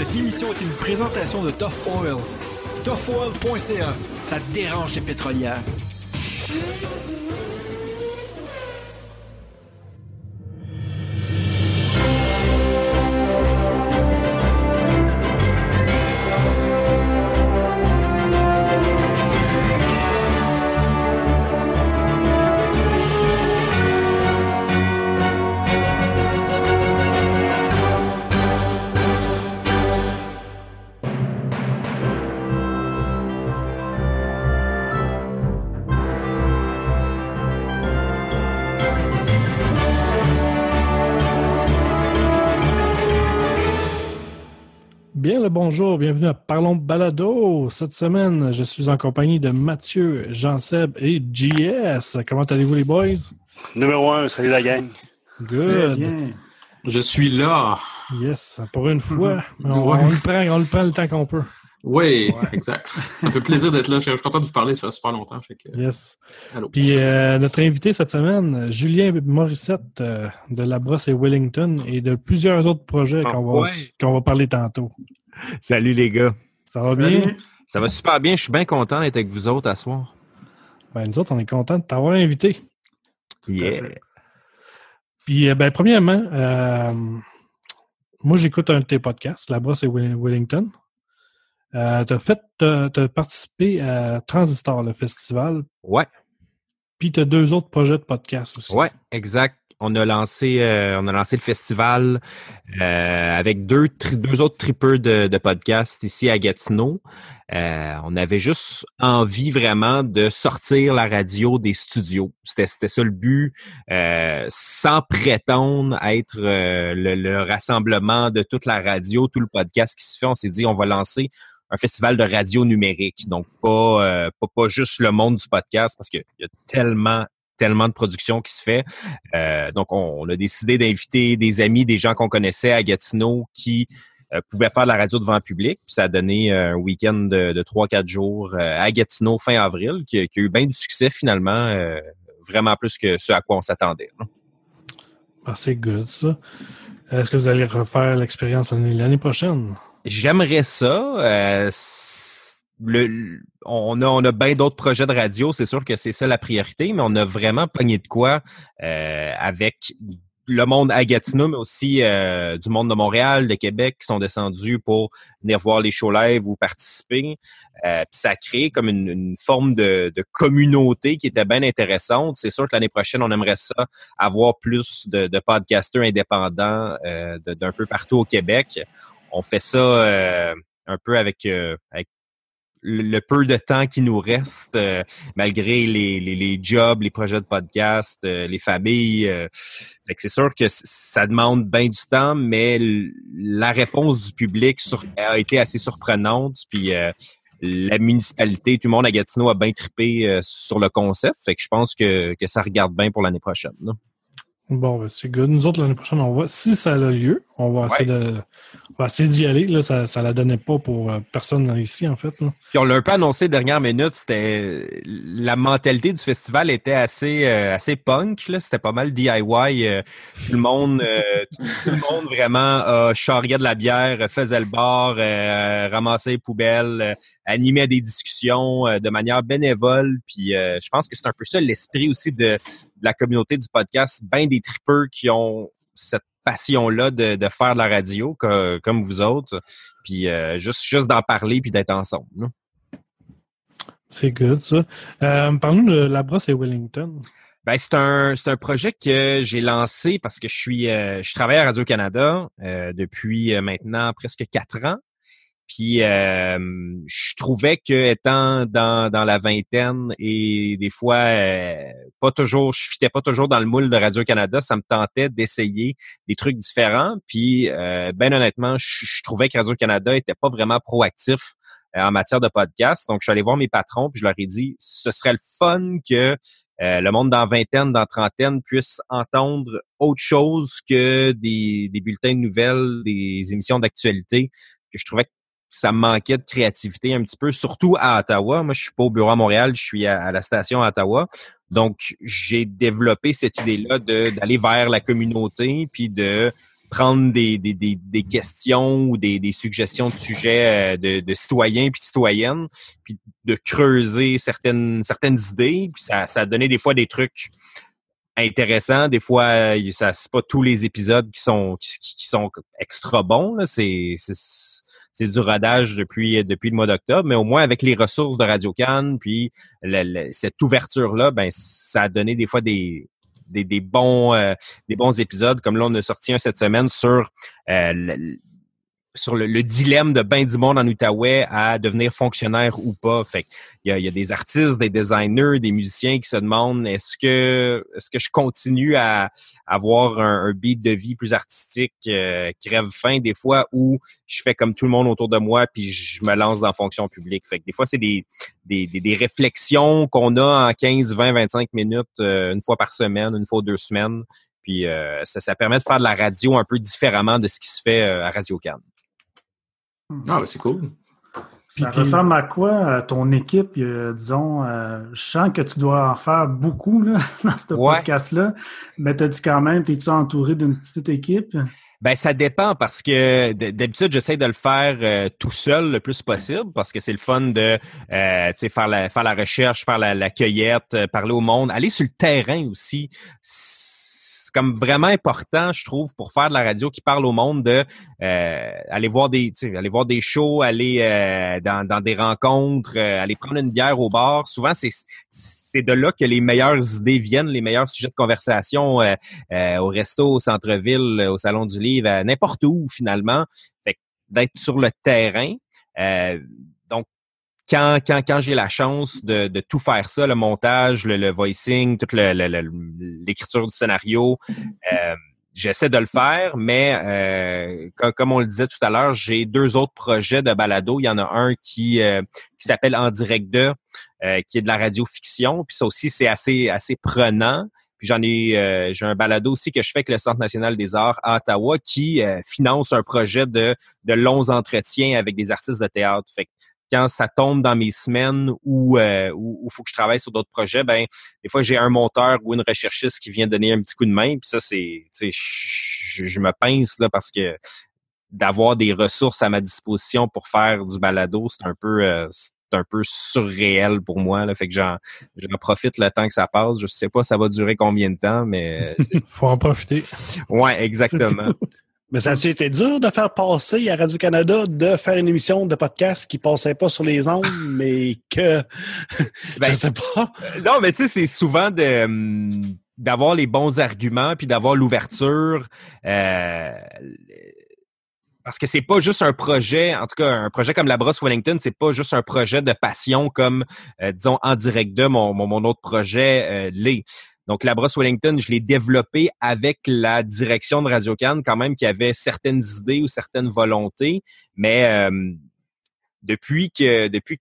Cette émission est une présentation de Tough Oil. ToughOil.ca, ça dérange les pétrolières. Bonjour, bienvenue à Parlons Balado. Cette semaine, je suis en compagnie de Mathieu, Jean-Seb et JS. Comment allez-vous les boys? Numéro un, salut la gang. Good. Je suis là. Yes, pour une fois. Mhm. On, Ouais. on le prend, on le prend le temps qu'on peut. Oui, exact. Ça fait plaisir d'être là. Je suis content de vous parler. Ça fait super longtemps. Fait que... Yes. Allô. Puis euh, notre invité cette semaine, Julien Morissette euh, de La Brosse et Wellington et de plusieurs autres projets Ah, qu'on va, ouais. va parler tantôt. Salut les gars. Ça va bien? Ça va super bien. Je suis bien content d'être avec vous autres à soir. Ben, nous autres, on est contents de t'avoir invité. Yeah. Puis, euh, ben, premièrement, euh, moi, j'écoute un de tes podcasts, La Brosse et Wellington. Euh, tu as fait, t'as t'as participé à Transistor, le festival, Ouais, puis tu as deux autres projets de podcast aussi. ouais, exact. On a lancé, euh, on a lancé le festival euh, avec deux, deux autres tripeurs de, de podcasts ici à Gatineau. Euh, on avait juste envie vraiment de sortir la radio des studios. C'était, c'était ça le but, euh, sans prétendre être le, le rassemblement de toute la radio, tout le podcast qui se fait. On s'est dit, on va lancer un festival de radio numérique. Donc, pas, euh, pas, pas juste le monde du podcast, parce qu'il y a tellement, tellement de production qui se fait. Euh, donc, on, on a décidé d'inviter des amis, des gens qu'on connaissait à Gatineau qui euh, pouvaient faire de la radio devant le public. Puis ça a donné euh, un week-end de, de 3-4 jours euh, à Gatineau fin avril, qui, a- qui a eu bien du succès finalement, euh, vraiment plus que ce à quoi on s'attendait. Ah, c'est good, ça. Est-ce que vous allez refaire l'expérience l'année l'année prochaine? J'aimerais ça. Le, on a, on a bien d'autres projets de radio. C'est sûr que c'est ça la priorité, mais on a vraiment pogné de quoi euh, avec le monde à Gatineau, mais aussi euh, du monde de Montréal, de Québec, qui sont descendus pour venir voir les shows live ou participer. Euh, puis ça a créé comme une, forme de, communauté qui était bien intéressante. C'est sûr que l'année prochaine, on aimerait ça avoir plus de, de podcasters indépendants euh, d'un peu partout au Québec on fait ça un peu avec le, peu de temps qui nous reste, euh, malgré les, les, jobs, les projets de podcast, euh, les familles. euh. fait que c'est sûr que ça demande bien du temps, mais la réponse du public a été assez surprenante. Puis euh, la municipalité, tout le monde à Gatineau a bien trippé sur le concept. Fait que je pense que, que ça regarde bien pour l'année prochaine. Bon, ben, c'est good. Nous autres, l'année prochaine, on va, si ça a lieu, on va essayer de, on va essayer d'y aller. Là, ça, ça la donnait pas pour euh, personne ici, en fait. là. Puis on l'a un peu annoncé dernière minute, c'était la mentalité du festival était assez euh, assez punk c'était pas mal DIY, euh, tout le monde tout, tout le monde vraiment charriait de la bière, faisait le bar, ramassait les poubelles, animait des discussions de manière bénévole, puis je pense que c'est un peu ça l'esprit aussi de la communauté du podcast, ben des tripeurs qui ont cette passion-là de, de faire de la radio co- comme vous autres puis euh, juste juste d'en parler puis d'être ensemble. là. C'est good, ça. Euh, Parle-nous de La Brosse et Wellington. Ben, c'est un c'est un projet que j'ai lancé parce que je suis euh, je travaille à Radio Canada euh, depuis maintenant presque quatre ans. Puis euh, je trouvais que étant dans, dans la vingtaine et des fois euh, pas toujours, je fitais pas toujours dans le moule de Radio Canada, ça me tentait d'essayer des trucs différents. Puis euh, ben honnêtement, je, trouvais que Radio Canada était pas vraiment proactif euh, en matière de podcast. Donc je suis allé voir mes patrons puis je leur ai dit ce serait le fun que euh, le monde dans vingtaine, dans trentaine puisse entendre autre chose que des, des bulletins de nouvelles, des émissions d'actualité, que je trouvais ça me manquait de créativité un petit peu, surtout à Ottawa. Moi, je suis pas au bureau à Montréal, je suis à, la station à Ottawa. Donc, j'ai développé cette idée-là d'aller vers la communauté, puis de prendre des, des, des, des questions ou des, des suggestions de sujets euh, de, de citoyens puis citoyennes, puis de creuser certaines certaines idées, puis ça, ça a donné des fois des trucs intéressants, des fois euh, ça c'est pas tous les épisodes qui sont qui, qui sont extra bons, c'est c'est du rodage depuis depuis le mois d'octobre, mais au moins avec les ressources de Radio Cannes, puis cette ouverture là, ben ça a donné des fois des des, des bons euh, des bons épisodes, comme là on a sorti un cette semaine sur euh, sur le, le dilemme de ben du monde en Outaouais à devenir fonctionnaire ou pas. Fait il y a, y a des artistes, des designers, des musiciens qui se demandent est-ce que est-ce que je continue à avoir un, un beat de vie plus artistique euh, rêve fin des fois ou je fais comme tout le monde autour de moi puis je me lance dans la fonction publique? Fait que des fois c'est des, des, des, des réflexions qu'on a en 15, 20, 25 minutes euh, une fois par semaine, une fois deux semaines. Puis euh, ça, ça permet de faire de la radio un peu différemment de ce qui se fait euh, à Radio Cannes. Ah, ben, c'est cool. Ça Puis- ressemble à quoi à ton équipe? euh, disons, euh, je sens que tu dois en faire beaucoup là, dans ce Ouais. podcast-là. Mais t'as-tu quand même, t'es-tu entouré d'une petite équipe? Ben ça dépend parce que d'habitude j'essaie de le faire euh, tout seul le plus possible parce que c'est le fun de euh, tu sais faire la faire la recherche, faire la, la cueillette, euh, parler au monde, aller sur le terrain aussi. C'est comme vraiment important, je trouve, pour faire de la radio qui parle au monde de euh, aller voir des aller voir des shows, aller euh, dans, dans des rencontres, euh, aller prendre une bière au bar. Souvent c'est c'est de là que les meilleures idées viennent, les meilleurs sujets de conversation. euh, euh, au resto, au centre-ville, au salon du livre, n'importe où finalement. Fait d'être sur le terrain. Quand, quand, quand j'ai la chance de, de tout faire ça, le montage, le, le voicing, toute l'écriture du scénario, euh, j'essaie de le faire, mais euh, comme, comme on le disait tout à l'heure, j'ai deux autres projets de balado. Il y en a un qui, euh, qui s'appelle En direct 2, euh, qui est de la radio-fiction. Puis ça aussi, c'est assez, assez prenant. Puis j'en ai, j'ai un balado aussi que je fais avec le Centre national des arts à Ottawa qui finance un projet de, de longs entretiens avec des artistes de théâtre. Fait quand ça tombe dans mes semaines où euh, où il faut que je travaille sur d'autres projets, ben des fois j'ai un monteur ou une recherchiste qui vient donner un petit coup de main. Puis ça c'est, tu sais, je, je me pince là parce que d'avoir des ressources à ma disposition pour faire du balado, c'est un peu euh, c'est un peu surréel pour moi. Là. Fait que j'en, j'en profite le temps que ça passe. Je sais pas ça va durer combien de temps, mais faut en profiter. ouais, exactement. Mais ça a été dur de faire passer à Radio-Canada de faire une émission de podcast qui passait pas sur les ondes, mais que Ben, je sais pas. non, mais tu sais, c'est souvent de hum, d'avoir les bons arguments puis d'avoir l'ouverture. euh, parce que c'est pas juste un projet, en tout cas, un projet comme la Brosse Wellington, c'est pas juste un projet de passion comme, euh, disons, en direct de mon, mon, mon autre projet euh, l'est. Donc, la Brosse Wellington, je l'ai développé avec la direction de Radio Cannes, quand même, qui avait certaines idées ou certaines volontés, mais euh, depuis que depuis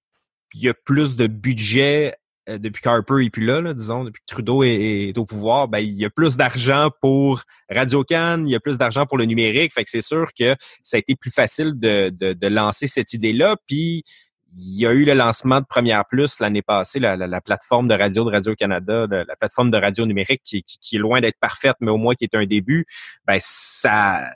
qu'il y a plus de budget euh, depuis qu'Harper est plus là, disons, depuis que Trudeau est, est au pouvoir, ben, il y a plus d'argent pour Radio Cannes, il y a plus d'argent pour le numérique. Fait que c'est sûr que ça a été plus facile de, de, de lancer cette idée-là. Puis il y a eu le lancement de Première Plus l'année passée, la, la, la plateforme de radio de Radio-Canada, la, la plateforme de radio numérique qui, qui, qui est loin d'être parfaite, mais au moins qui est un début. Ben, ça,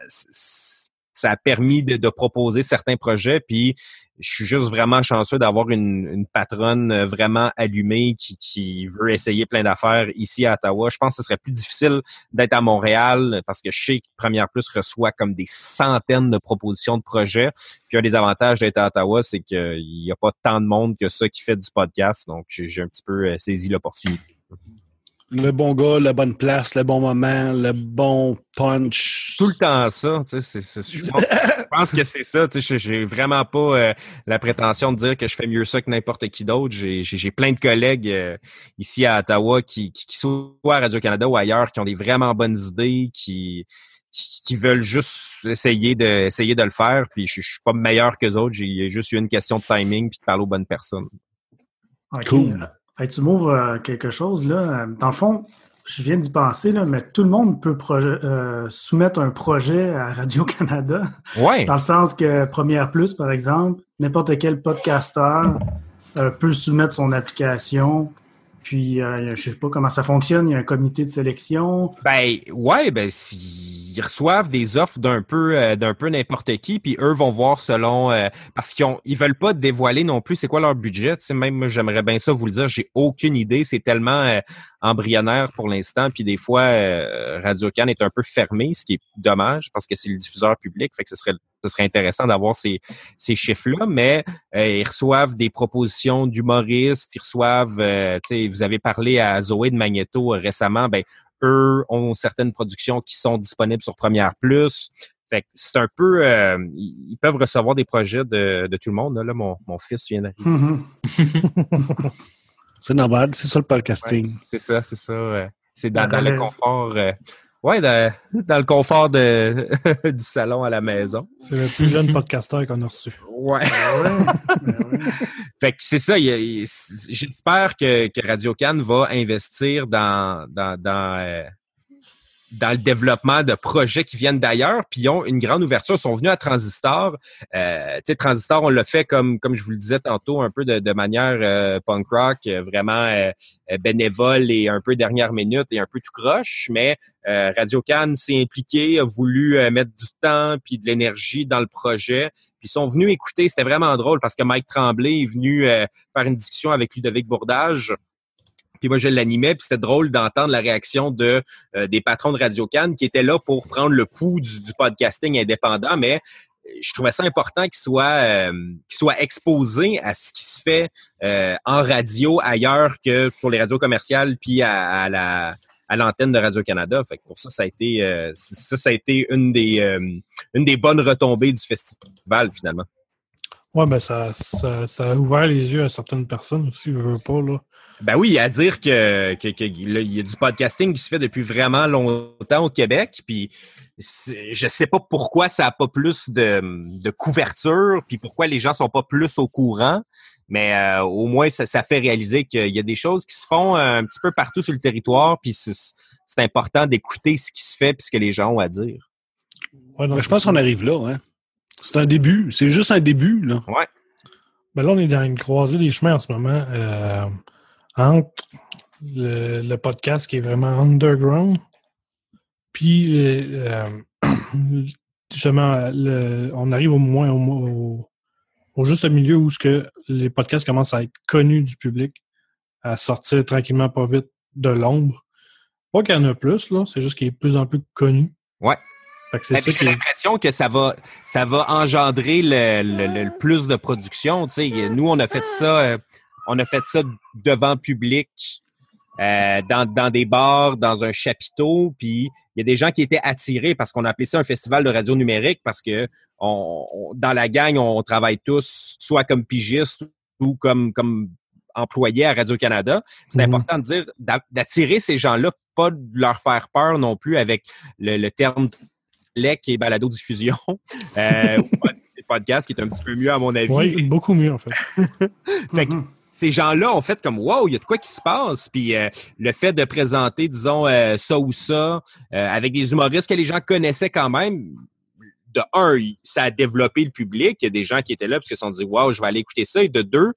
ça a permis de, proposer certains projets. Puis je suis juste vraiment chanceux d'avoir une, patronne vraiment allumée qui, qui veut essayer plein d'affaires ici à Ottawa. Je pense que ce serait plus difficile d'être à Montréal parce que je sais que Première Plus reçoit comme des centaines de propositions de projets. Puis un des avantages d'être à Ottawa, c'est qu'il n'y a pas tant de monde que ça qui fait du podcast. Donc j'ai un petit peu euh, saisi l'opportunité. Le bon gars, la bonne place, le bon moment, le bon punch. Tout le temps ça, tu sais, c'est, je, pense, je pense que c'est ça, tu sais, j'ai vraiment pas euh, la prétention de dire que je fais mieux ça que n'importe qui d'autre. J'ai, j'ai, plein de collègues euh, ici à Ottawa qui, qui, qui sont à Radio-Canada ou ailleurs, qui ont des vraiment bonnes idées, qui, qui, qui veulent juste essayer de, essayer de le faire, puis je, je suis pas meilleur que autres, j'ai juste eu une question de timing puis de parler aux bonnes personnes. Okay. Cool. Hey, tu m'ouvres euh, quelque chose, là. Dans le fond, je viens d'y penser, là, mais tout le monde peut euh, soumettre un projet à Radio-Canada. Ouais. Dans le sens que Première Plus, par exemple, n'importe quel podcasteur euh, peut soumettre son application. Puis, euh, je sais pas comment ça fonctionne. Il y a un comité de sélection. Ben, ouais, ben, si ils reçoivent des offres d'un peu euh, d'un peu n'importe qui, puis eux vont voir selon euh, parce qu'ils ont ils veulent pas dévoiler non plus c'est quoi leur budget. Tu sais, même j'aimerais bien ça vous le dire, j'ai aucune idée. C'est tellement euh, embryonnaire pour l'instant, puis des fois Radio Can est un peu fermé, ce qui est dommage parce que c'est le diffuseur public, fait que ce serait ce serait intéressant d'avoir ces, ces chiffres-là, mais ils reçoivent des propositions d'humoristes, ils reçoivent, tu sais, vous avez parlé à Zoé de Magneto récemment, ben eux ont certaines productions qui sont disponibles sur Première Plus. Fait que c'est un peu, euh, ils peuvent recevoir des projets de, de tout le monde. Là, mon, mon fils vient d'arriver. Mhm. c'est normal, c'est ça le podcasting. Ouais, c'est ça, c'est ça. C'est dans, dans le confort. Ouais, dans, dans, le confort de, du salon à la maison. C'est le plus jeune podcasteur qu'on a reçu. Ouais. fait que c'est ça. J'espère que, que Radio Cannes va investir dans, dans, dans, euh, dans le développement de projets qui viennent d'ailleurs, puis ils ont une grande ouverture. Ils sont venus à Transistor. Euh, tu Transistor, on l'a fait comme comme je vous le disais tantôt, un peu de, de manière euh, punk rock, euh, vraiment euh, bénévole et un peu dernière minute et un peu tout croche. Mais Radio Cannes s'est impliqué, a voulu mettre du temps puis de l'énergie dans le projet. Puis ils sont venus écouter. C'était vraiment drôle parce que Mike Tremblay est venu faire une discussion avec Ludovic Bourdage puis moi je l'animais, puis c'était drôle d'entendre la réaction de euh, des patrons de Radio Cannes qui étaient là pour prendre le pouls du, podcasting indépendant, mais je trouvais ça important qu'il soit euh, qu'il soit exposé à ce qui se fait euh, en radio ailleurs que sur les radios commerciales puis à, la à l'antenne de Radio Canada. Fait que pour ça, ça a été ça, a été une des une des bonnes retombées du festival finalement. Ouais, ben ça, ça, ça, a ouvert les yeux à certaines personnes aussi, je veux pas là. Ben oui, à dire que, que, y a du podcasting qui se fait depuis vraiment longtemps au Québec, puis je sais pas pourquoi ça a pas plus de, de couverture, puis pourquoi les gens sont pas plus au courant, mais euh, au moins ça, ça fait réaliser qu'il y a des choses qui se font euh, un petit peu partout sur le territoire, puis c'est important d'écouter ce qui se fait puis ce que les gens ont à dire. Ouais, je pense qu'on arrive là, hein. C'est un début, c'est juste un début, là. Ouais. Ben là, on est dans une croisée des chemins en ce moment. Euh, entre le, podcast qui est vraiment underground, puis euh, justement, on arrive au moins au, juste milieu où ce que les podcasts commencent à être connus du public, à sortir tranquillement pas vite de l'ombre. Pas qu'il y en a plus, là, c'est juste qu'il est de plus en plus connu. Ouais. J'ai l'impression que ça va, ça va engendrer le, plus de production. nous, on a fait ça. On a fait ça devant public, euh, dans, dans des bars, dans un chapiteau, puis il y a des gens qui étaient attirés parce qu'on a appelé ça un festival de radio numérique parce que on, dans la gang, on travaille tous soit comme pigistes ou comme, comme employés à Radio-Canada. C'est mhm. important de dire, d'attirer ces gens-là, pas de leur faire peur non plus avec le, le terme lec et balado-diffusion. Euh, podcast qui est un petit peu mieux à mon avis. Oui, beaucoup mieux en fait. fait que, mhm ces gens-là ont fait comme wow, il y a de quoi qui se passe. Puis euh, le fait de présenter, disons, euh, ça ou ça, euh, avec des humoristes que les gens connaissaient quand même, de un, ça a développé le public. Il y a des gens qui étaient là parce qu'ils se sont dit wow, je vais aller écouter ça. Et de deux,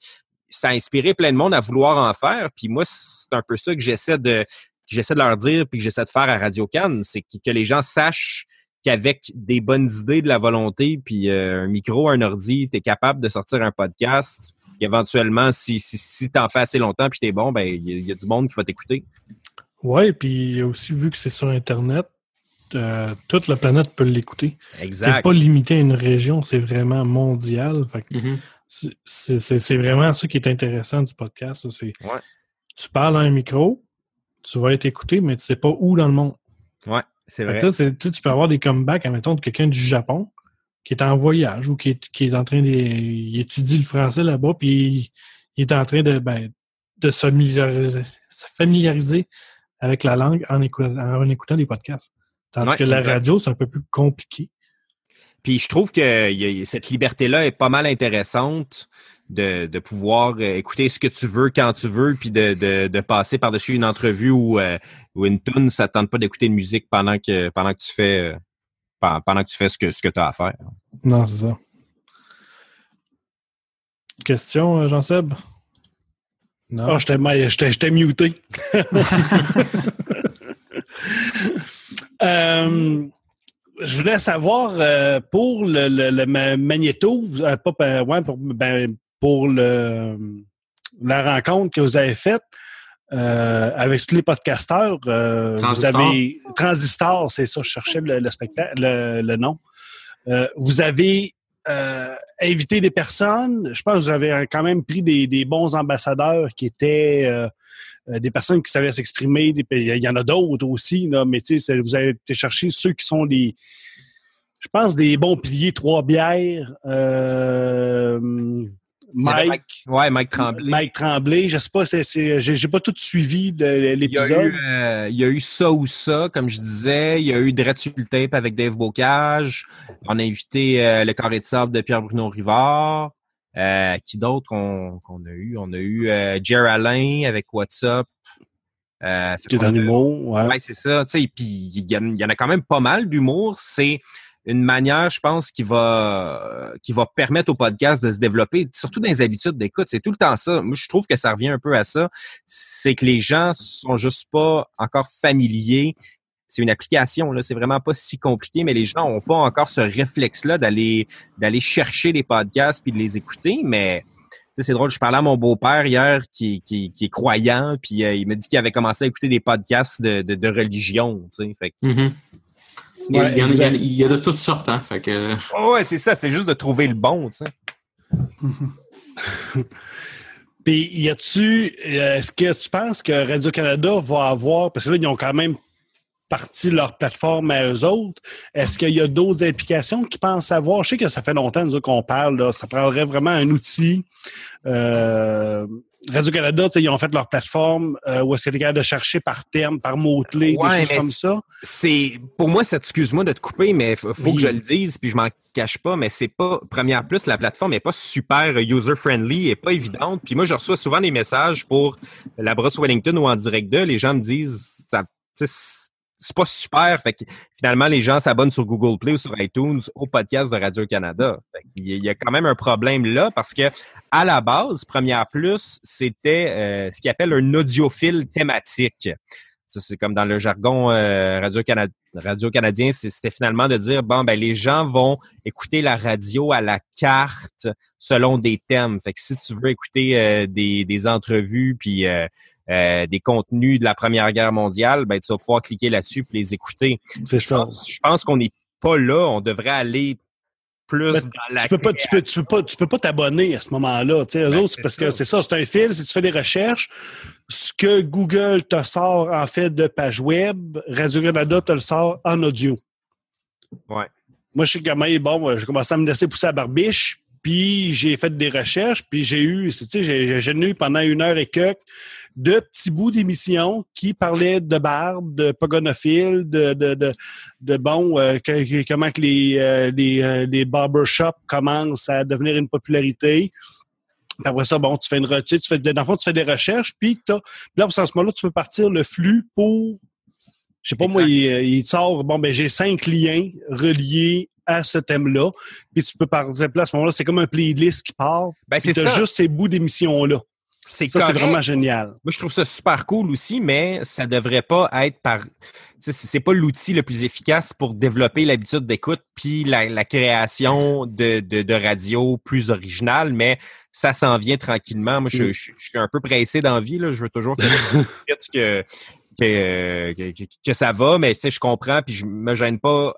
ça a inspiré plein de monde à vouloir en faire. Puis moi, c'est un peu ça que j'essaie de j'essaie de leur dire puis que j'essaie de faire à Radio Cannes, c'est que, les gens sachent qu'avec des bonnes idées, de la volonté, puis un micro, un ordi, tu es capable de sortir un podcast éventuellement, si, si, si tu en fais assez longtemps puis t'es bon, ben il y, a du monde qui va t'écouter. Oui, puis aussi, vu que c'est sur Internet, euh, toute la planète peut l'écouter. Exact. C'est pas limité à une région, c'est vraiment mondial. Mm-hmm. C'est vraiment ça qui est intéressant du podcast. C'est Tu parles à un micro, tu vas être écouté, mais tu sais pas où dans le monde. Ouais, c'est vrai. tu peux avoir des comebacks, admettons, de quelqu'un du Japon qui est en voyage ou qui est, qui est en train de. Il étudie le français là-bas, puis il, est en train de, ben, de se familiariser, avec la langue en écoutant, en écoutant des podcasts. Tandis que la radio, c'est un peu plus compliqué. Puis je trouve que cette liberté-là est pas mal intéressante de, de, pouvoir euh, écouter ce que tu veux quand tu veux, puis de, de, de passer par-dessus une entrevue ou, euh, ou une tune, ça ne tente pas d'écouter de musique pendant que pendant que tu fais euh, pendant que tu fais ce que, ce que tu as à faire. Non, c'est ça. Question, euh, Jean-Seb? Non. Oh, j'étais muté. euh, je voulais savoir euh, pour le, le, le ma- magnéto, euh, pas euh, ouais, pour, ben, pour le, la rencontre que vous avez faite euh, avec tous les podcasteurs, euh, vous avez Transistor, c'est ça, je cherchais le, le spectacle, le, le nom. Euh, vous avez euh, invité des personnes. Je pense que vous avez quand même pris des, des bons ambassadeurs qui étaient euh, euh, des personnes qui savaient s'exprimer. Il y en a d'autres aussi, là, mais vous avez été chercher ceux qui sont des, je pense, des bons piliers, trois bières. Euh, Mike, Ouais, Mike Tremblay. Mike Tremblay, je sais pas, c'est, j'ai, pas tout suivi de l'épisode. eu, euh, il y a eu ça ou ça, comme je disais. Il y a eu Dread le tape avec Dave Bocage. On a invité euh, le carré de sable de Pierre-Bruno Rivard. Euh, qui d'autre qu'on qu'on a eu? On a eu Jer Alain avec What's Up. Euh, fait Qui est qu'on un a- humour, ouais. Ouais, c'est ça. Tu sais, puis il y, y en a quand même pas mal d'humour. C'est une manière, je pense, qui va qui va permettre au podcast de se développer, surtout dans les habitudes d'écoute. C'est tout le temps ça. Moi, je trouve que ça revient un peu à ça. C'est que les gens sont juste pas encore familiers. C'est une application, là. C'est vraiment pas si compliqué, mais les gens ont pas encore ce réflexe-là d'aller d'aller chercher les podcasts puis de les écouter. Mais c'est drôle, je parlais à mon beau-père hier qui, qui, qui est croyant, puis euh, il m'a dit qu'il avait commencé à écouter des podcasts de, de, religion. Fait que, Mhm. Il y, a, Ouais, il y en a- il y a- exact. il y a de toutes sortes, hein. Fait que, Oh, ouais, c'est ça, c'est juste de trouver le bon, tu sais. Puis, y a-tu, euh, est-ce que tu penses que Radio-Canada va avoir, parce que là, ils ont quand même parti leur plateforme à eux autres, est-ce qu'il y a d'autres applications qu'ils pensent avoir? Je sais que ça fait longtemps qu'on parle, là, ça prendrait vraiment un outil. Euh, Radio-Canada, tu sais, ils ont fait leur plateforme euh, où est-ce que tu es capable de chercher par terme, par mot-clé, Ouais, des choses comme ça. C'est pour moi, ça excuse-moi de te couper, mais faut Oui. que je le dise, puis je m'en cache pas, mais c'est pas première plus la plateforme est pas super user friendly, est pas évidente. Puis moi, je reçois souvent des messages pour la brosse Wellington ou en direct de, les gens me disent ça, c'est pas super. Fait que finalement, les gens s'abonnent sur Google Play ou sur iTunes au podcast de Radio Canada. Fait qu'il y a- il y a quand même un problème là parce que à la base, Première Plus, c'était euh, ce qu'ils appelle un audiophile thématique. C'est comme dans le jargon euh, radio, Cana- radio canadien, c'était finalement de dire bon ben les gens vont écouter la radio à la carte selon des thèmes. Fait que si tu veux écouter euh, des, des entrevues puis euh, des contenus de la Première Guerre mondiale, ben tu vas pouvoir cliquer là-dessus puis les écouter. C'est ça. pense, je pense qu'on n'est pas là. On devrait aller plus dans la tu peux pas, tu peux, tu peux pas, tu peux pas t'abonner à ce moment-là. Tu sais, Ben, autres, c'est c'est parce ça. que c'est ça, c'est un fil. Si tu fais des recherches, ce que Google te sort en fait de page web, Radio Canada te le sort en audio. Ouais. Moi, je sais que bon, euh, j'ai commencé à me laisser pousser à barbiche, puis j'ai fait des recherches, puis j'ai eu, tu sais, j'ai j'ai eu pendant une heure et quelques de petits bouts d'émissions qui parlaient de barbe, de pogonophile, de, de, de, de bon, euh, que- comment que les, euh, les, euh, les barbershops commencent à devenir une popularité. Puis après ça, bon, tu fais une tu fais, dans le fond, tu fais des recherches, puis t'as- là, à ce moment-là, tu peux partir le flux pour, je sais pas moi, il, il sort, bon, ben j'ai cinq liens reliés à ce thème-là, puis tu peux puis là, à ce moment-là, c'est comme un playlist qui part, Ben, c'est ça. juste ces bouts d'émissions-là. C'est Ça, c'est vraiment génial. Moi, je trouve ça super cool aussi, mais ça devrait pas être par. C'est pas l'outil le plus efficace pour développer l'habitude d'écoute puis la, la création de, de, de radio plus originale, mais ça s'en vient tranquillement. Moi, je, je- je suis un peu pressé d'envie. Je veux toujours que, que, que, que, que ça va, mais je comprends puis je me gêne pas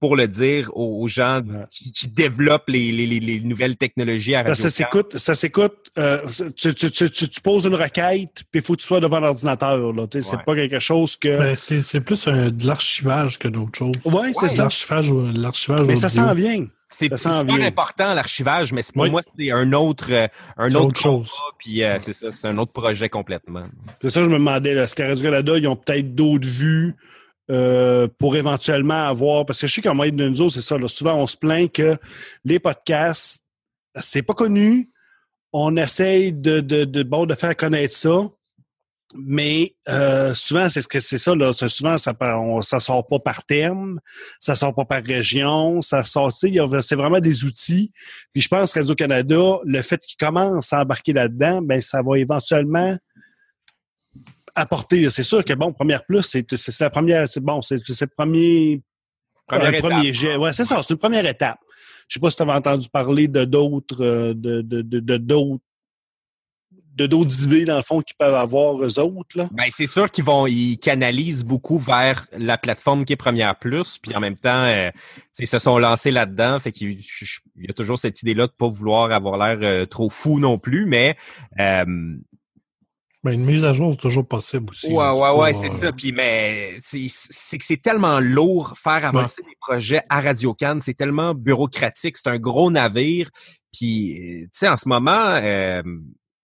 pour le dire aux, aux gens Ouais. qui, qui développent les, les, les, les nouvelles technologies à Ça, radio ça s'écoute, ça s'écoute. euh, tu, tu, tu, tu, tu poses une requête, puis il faut que tu sois devant l'ordinateur. là. Ouais. C'est pas quelque chose que. Ben, c'est plus un- de l'archivage que d'autres choses. ouais, c'est ça. L'archivage ou- l'archivage Mais ça s'en vient. C'est super important l'archivage, mais pour Oui. moi c'est un autre euh, un autre, autre chose. Puis euh, c'est ça, c'est un autre projet complètement. C'est ça, je me demandais, là, est-ce qu'à Radio-Canada, ils ont peut-être d'autres vues euh, pour éventuellement avoir. Parce que je sais qu'en moyenne de nous c'est ça. souvent, on se plaint que les podcasts, c'est pas connu. On essaye de, bon, de faire connaître ça. Mais euh, souvent, c'est ce que c'est ça, là. Souvent, ça, ça sort pas par terme, ça sort pas par région, ça sort, c'est vraiment des outils. Puis je pense Radio-Canada, le fait qu'ils commencent à embarquer là-dedans, ben ça va éventuellement apporter. C'est sûr que bon, première plus, c'est la première, c'est bon, c'est le premier Première étape. premier jet. Ouais, c'est ça, c'est une première étape. Je sais pas si tu avais entendu parler de d'autres euh, de, de, de, d'autres de d'autres idées, dans le fond, qu'ils peuvent avoir eux autres. Là. Ben, c'est sûr qu'ils vont, ils canalisent beaucoup vers la plateforme qui est Première Plus, puis en même temps, euh, ils se sont lancés là-dedans, fait qu'il il y a toujours cette idée-là de pas vouloir avoir l'air euh, trop fou non plus, mais euh, Ben, une mise à jour, c'est toujours possible aussi. Ouais, ouais, ouais, euh, c'est ça. Puis, mais c'est que c'est tellement lourd faire avancer des projets à Radio Cannes. C'est tellement bureaucratique. C'est un gros navire. Puis, euh, tu sais, en ce moment, euh,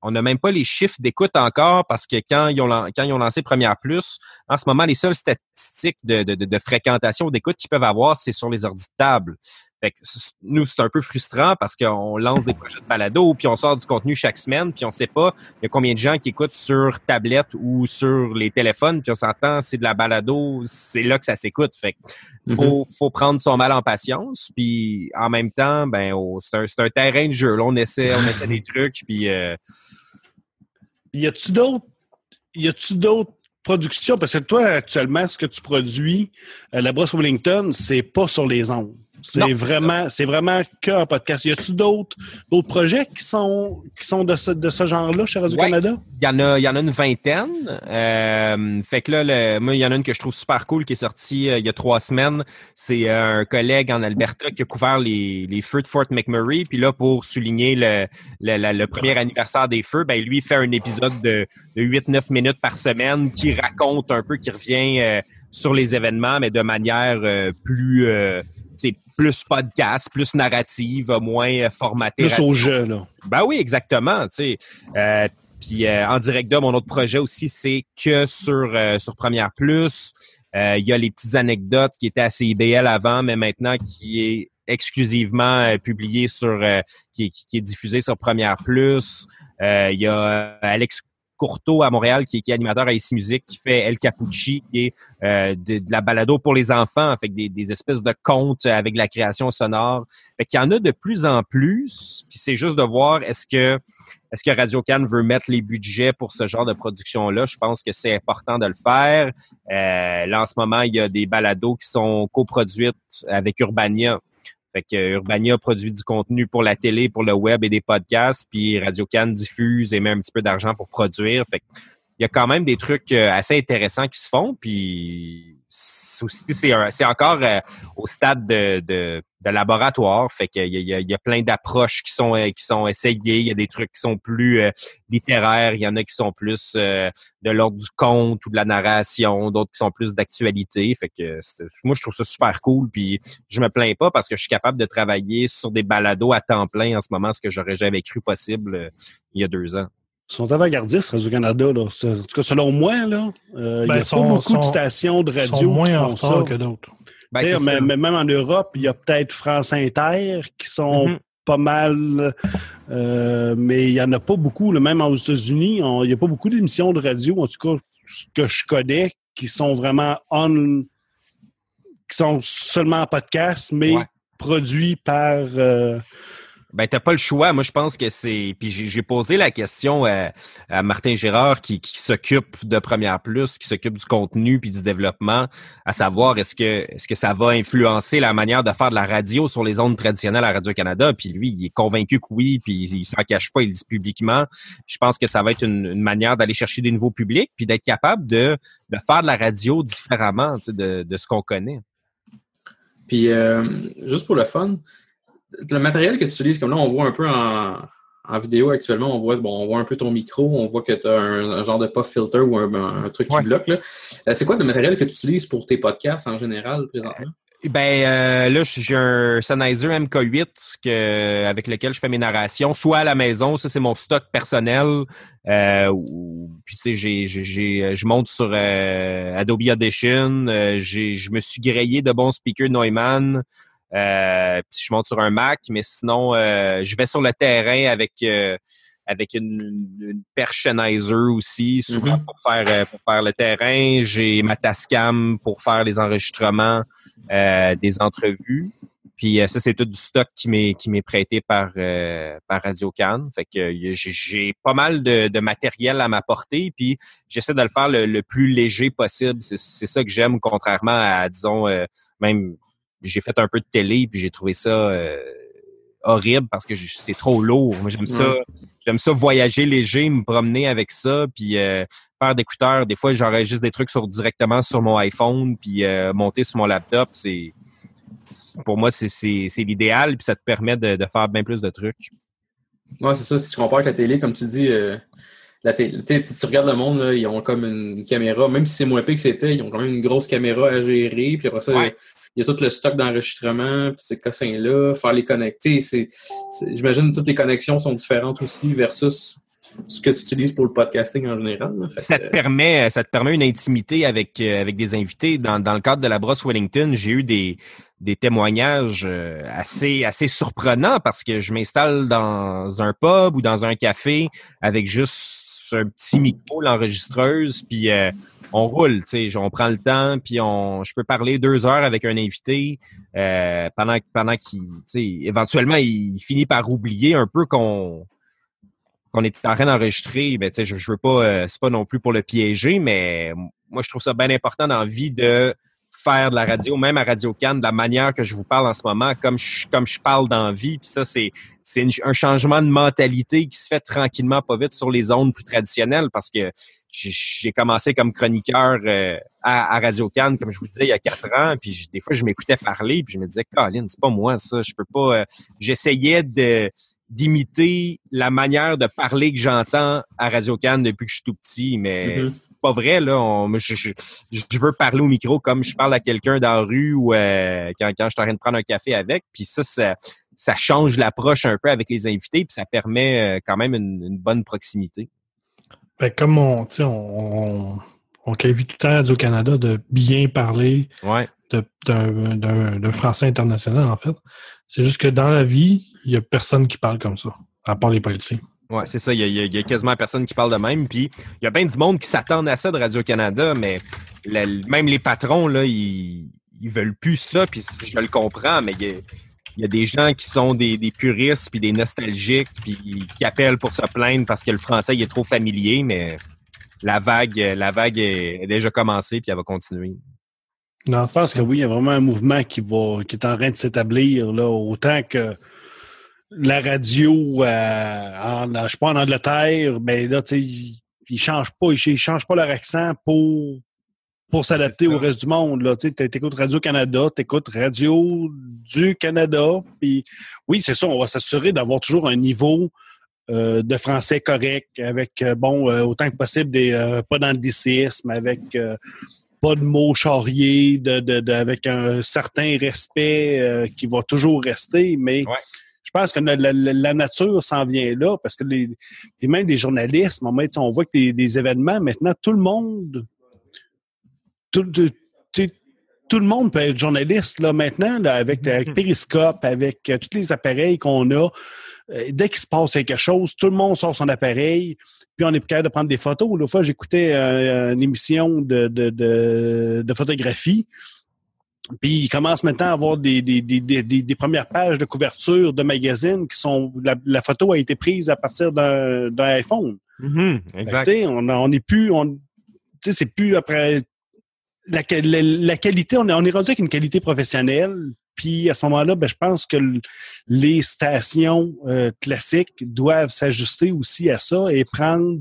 on n'a même pas les chiffres d'écoute encore parce que quand ils ont, lan- quand ils ont lancé Première Plus, en ce moment, les seules statistiques de, de, de, de fréquentation d'écoute qu'ils peuvent avoir, c'est sur les ordi de table. Fait que nous, c'est un peu frustrant parce qu'on lance des projets de balado, puis on sort du contenu chaque semaine, puis on sait pas il y a combien de gens qui écoutent sur tablette ou sur les téléphones, puis on s'entend, c'est de la balado, c'est là que ça s'écoute. Fait que faut, faut prendre son mal en patience, puis en même temps, ben oh, c'est un, terrain de jeu. Là, on essaie, on essaie des trucs, puis euh, Y a-tu d'autres y a-tu d'autres productions? Parce que toi, actuellement, ce que tu produis, euh, la brosse Wellington, c'est pas sur les ondes. C'est vraiment, c'est vraiment qu'un podcast. Y a-tu d'autres, d'autres projets qui sont, qui sont de ce, de ce genre-là chez Radio-Canada? Il y en a, il y en a une vingtaine. Euh, fait que là, le- moi, il y en a une que je trouve super cool qui est sortie euh, il y a trois semaines. C'est euh, un collègue en Alberta qui a couvert les, les feux de Fort McMurray. Puis là, pour souligner le, le, la- le premier anniversaire des feux, ben lui il fait un épisode de, de 8-9 minutes par semaine qui raconte un peu, qui revient euh, sur les événements, mais de manière euh, plus, euh, plus podcast, plus narrative, moins euh, formatée. Plus au jeu, là. Ben oui, exactement. Tu sais. Euh, puis euh, en direct de mon autre projet aussi, c'est que sur euh, sur Première Plus. Euh, Il y a les petites anecdotes qui étaient à CIBL avant, mais maintenant qui est exclusivement publié sur qui, est- qui est diffusé sur Première Plus. Il y a Alex Courteau à Montréal qui est, animateur à ICI Musique qui fait El Capucci qui est euh, de, la balado pour les enfants, fait des, des espèces de contes avec la création sonore. Fait qu'il y en a de plus en plus. C'est juste de voir est-ce que est-ce que Radio Cannes veut mettre les budgets pour ce genre de production-là? Je pense que c'est important de le faire. Euh, là, en ce moment, il y a des balados qui sont coproduites avec Urbania. Fait que euh, Urbania produit du contenu pour la télé, pour le web et des podcasts, puis Radio Cannes diffuse et met un petit peu d'argent pour produire. Fait il y a quand même des trucs euh, assez intéressants qui se font, puis c'est encore euh, au stade de, de, de laboratoire. Fait qu'il y y y a plein d'approches qui sont euh, qui sont essayées. Il y a des trucs qui sont plus euh, littéraires. Il y en a qui sont plus euh, de l'ordre du conte ou de la narration. D'autres qui sont plus d'actualité. Fait que moi je trouve ça super cool. Puis je me plains pas parce que je suis capable de travailler sur des balados à temps plein en ce moment, ce que j'aurais jamais cru possible euh, il y a deux ans. Ils sont avant-gardistes, Radio-Canada. En tout cas, selon moi, là, euh, il Ben, y a sont- pas beaucoup sont- de stations de Ils radio sont moins qui en font retard ça. que d'autres. Ben, mais, même en Europe, il y a peut-être France Inter qui sont Mhm. pas mal, euh, mais il n'y en a pas beaucoup. là. Même aux États-Unis, il n'y a pas beaucoup d'émissions de radio, en tout cas, ce que je connais, qui sont vraiment on, qui sont seulement en podcast, mais Ouais. produits par. euh, Ben, t'as pas le choix. Moi, je pense que c'est. Puis j'ai posé la question à, à Martin Gérard qui, qui s'occupe de Première Plus, qui s'occupe du contenu puis du développement, à savoir est-ce que est-ce que ça va influencer la manière de faire de la radio sur les ondes traditionnelles à Radio-Canada? Puis lui, il est convaincu que oui, puis il, s'en cache pas, il le dit publiquement. Je pense que ça va être une, manière d'aller chercher des nouveaux publics, puis d'être capable de, de faire de la radio différemment de, de ce qu'on connaît. Puis, euh, juste pour le fun, le matériel que tu utilises, comme là, on voit un peu en, en vidéo actuellement, on voit, bon, on voit un peu ton micro, on voit que tu as un, un genre de pop filter ou un, un truc Ouais. qui bloque. Euh, C'est quoi le matériel que tu utilises pour tes podcasts en général présentement? Ben euh, là, j'ai un Sennheiser MK8 que, avec lequel je fais mes narrations, soit à la maison, ça c'est mon stock personnel. Euh, ou- puis tu sais, j'ai, j'ai, j'ai- je monte sur euh, Adobe Audition. euh, j'ai, je me suis grillé de bons speakers Neumann. Euh, puis je monte sur un Mac, mais sinon, euh, je vais sur le terrain avec euh, avec une, une perche Sennheiser aussi, souvent Mhm. pour faire euh, pour faire le terrain. J'ai ma Tascam pour faire les enregistrements euh, des entrevues. Puis euh, ça, c'est tout du stock qui m'est qui m'est prêté par euh, par Radio Cannes. Fait que euh, j'ai- pas mal de, de matériel à m'apporter. Puis j'essaie de le faire le, le plus léger possible. C'est c'est ça que j'aime, contrairement à disons euh, même j'ai fait un peu de télé, puis j'ai trouvé ça euh, horrible parce que c'est trop lourd. Moi, j'aime ça. J'aime ça voyager léger, me promener avec ça, puis euh, faire d'écouteurs. Des fois, j'enregistre des trucs sur directement sur mon iPhone, puis euh, monter sur mon laptop. C'est pour moi, c'est l'idéal, puis ça te permet de, de, faire bien plus de trucs. Ouais, c'est ça. Si tu compares avec la télé, comme tu dis, euh, la télé, tu regardes le monde, là, ils ont comme une caméra, même si c'est moins payé que c'était, ils ont quand même une grosse caméra à gérer, puis après ça, il y a tout le stock d'enregistrement, tous ces cossins-là, faire les connecter. C'est, j'imagine que toutes les connexions sont différentes aussi versus ce que tu utilises pour le podcasting en général. ça, te permet, ça te permet une intimité avec, euh, avec des invités. Dans, dans le cadre de la brosse Wellington, j'ai eu des, des témoignages euh, assez, assez surprenants parce que je m'installe dans un pub ou dans un café avec juste un petit micro, l'enregistreuse, puis euh, on roule, tu sais, on prend le temps, puis on, je peux parler deux heures avec un invité euh, pendant, pendant qu'il, tu sais, éventuellement, il finit par oublier un peu qu'on qu'on est en train d'enregistrer. Ben, tu sais, je, je veux pas, euh, c'est pas non plus pour le piéger, mais moi, je trouve ça bien important dans la vie de faire de la radio, même à Radio Cannes, de la manière que je vous parle en ce moment, comme je, comme je parle dans vie. Puis ça, c'est, c'est un changement de mentalité qui se fait tranquillement, pas vite, sur les zones plus traditionnelles, parce que j'ai commencé comme chroniqueur euh, à, Radio Cannes, comme je vous disais, il y a quatre ans. Puis des fois, je m'écoutais parler, puis je me disais, Colin, c'est pas moi ça. Je peux pas. Euh, j'essayais de d'imiter la manière de parler que j'entends à Radio Cannes depuis que je suis tout petit, mais mm-hmm. c'est pas vrai là. je, veux parler au micro comme je parle à quelqu'un dans la rue ou euh, quand, quand je suis en train de prendre un café avec. Puis ça, ça, change l'approche un peu avec les invités, puis ça permet quand même une bonne proximité. Ben, comme on, on, on, tout le temps Radio-Canada de bien parler d'un français international, en fait. C'est juste que dans la vie, il n'y a personne qui parle comme ça, à part les politiciens. Oui, c'est ça. Il y, a, quasiment personne qui parle de même. Puis il y a bien du monde qui s'attend à ça de Radio-Canada, mais même les patrons, là, ils, ils veulent plus ça. Puis je le comprends, mais il y a des gens qui sont des, puristes puis des nostalgiques puis qui appellent pour se plaindre parce que le français il est trop familier, mais la vague, la vague est déjà commencée puis elle va continuer. Non, je pense que oui, il y a vraiment un mouvement qui va, qui est en train de s'établir là, autant que la radio, euh, en, je sais pas en Angleterre, ben là, tu sais, ils changent pas, ils changent pas leur accent pour pour s'adapter au reste du monde. Là. Tu écoutes Radio-Canada, tu écoutes Radio du Canada. Puis oui, c'est ça, on va s'assurer d'avoir toujours un niveau euh, de français correct, avec, euh, bon, euh, autant que possible, des pas d'anglicisme, avec pas de mots charriers, de, avec un certain respect qui va toujours rester, mais je pense que la, nature s'en vient là, parce que les, même les journalistes, on voit que des, des événements, maintenant, tout le monde tout, le monde peut être journaliste là, maintenant, avec, avec mhm. Periscope, avec euh, tous les appareils qu'on a. Euh, dès qu'il se passe quelque chose, tout le monde sort son appareil, puis on est capable de prendre des photos. L'autre fois, j'écoutais euh, une émission de, de, photographie. Puis il commence maintenant à avoir des, des, premières pages de couverture de magazines qui sont. La, photo a été prise à partir d'un iPhone. Mhm, exact. on, on est plus. On, c'est plus après la, la, qualité, on est, on est rendu avec une qualité professionnelle. Puis à ce moment-là, ben, je pense que les stations euh, classiques doivent s'ajuster aussi à ça et prendre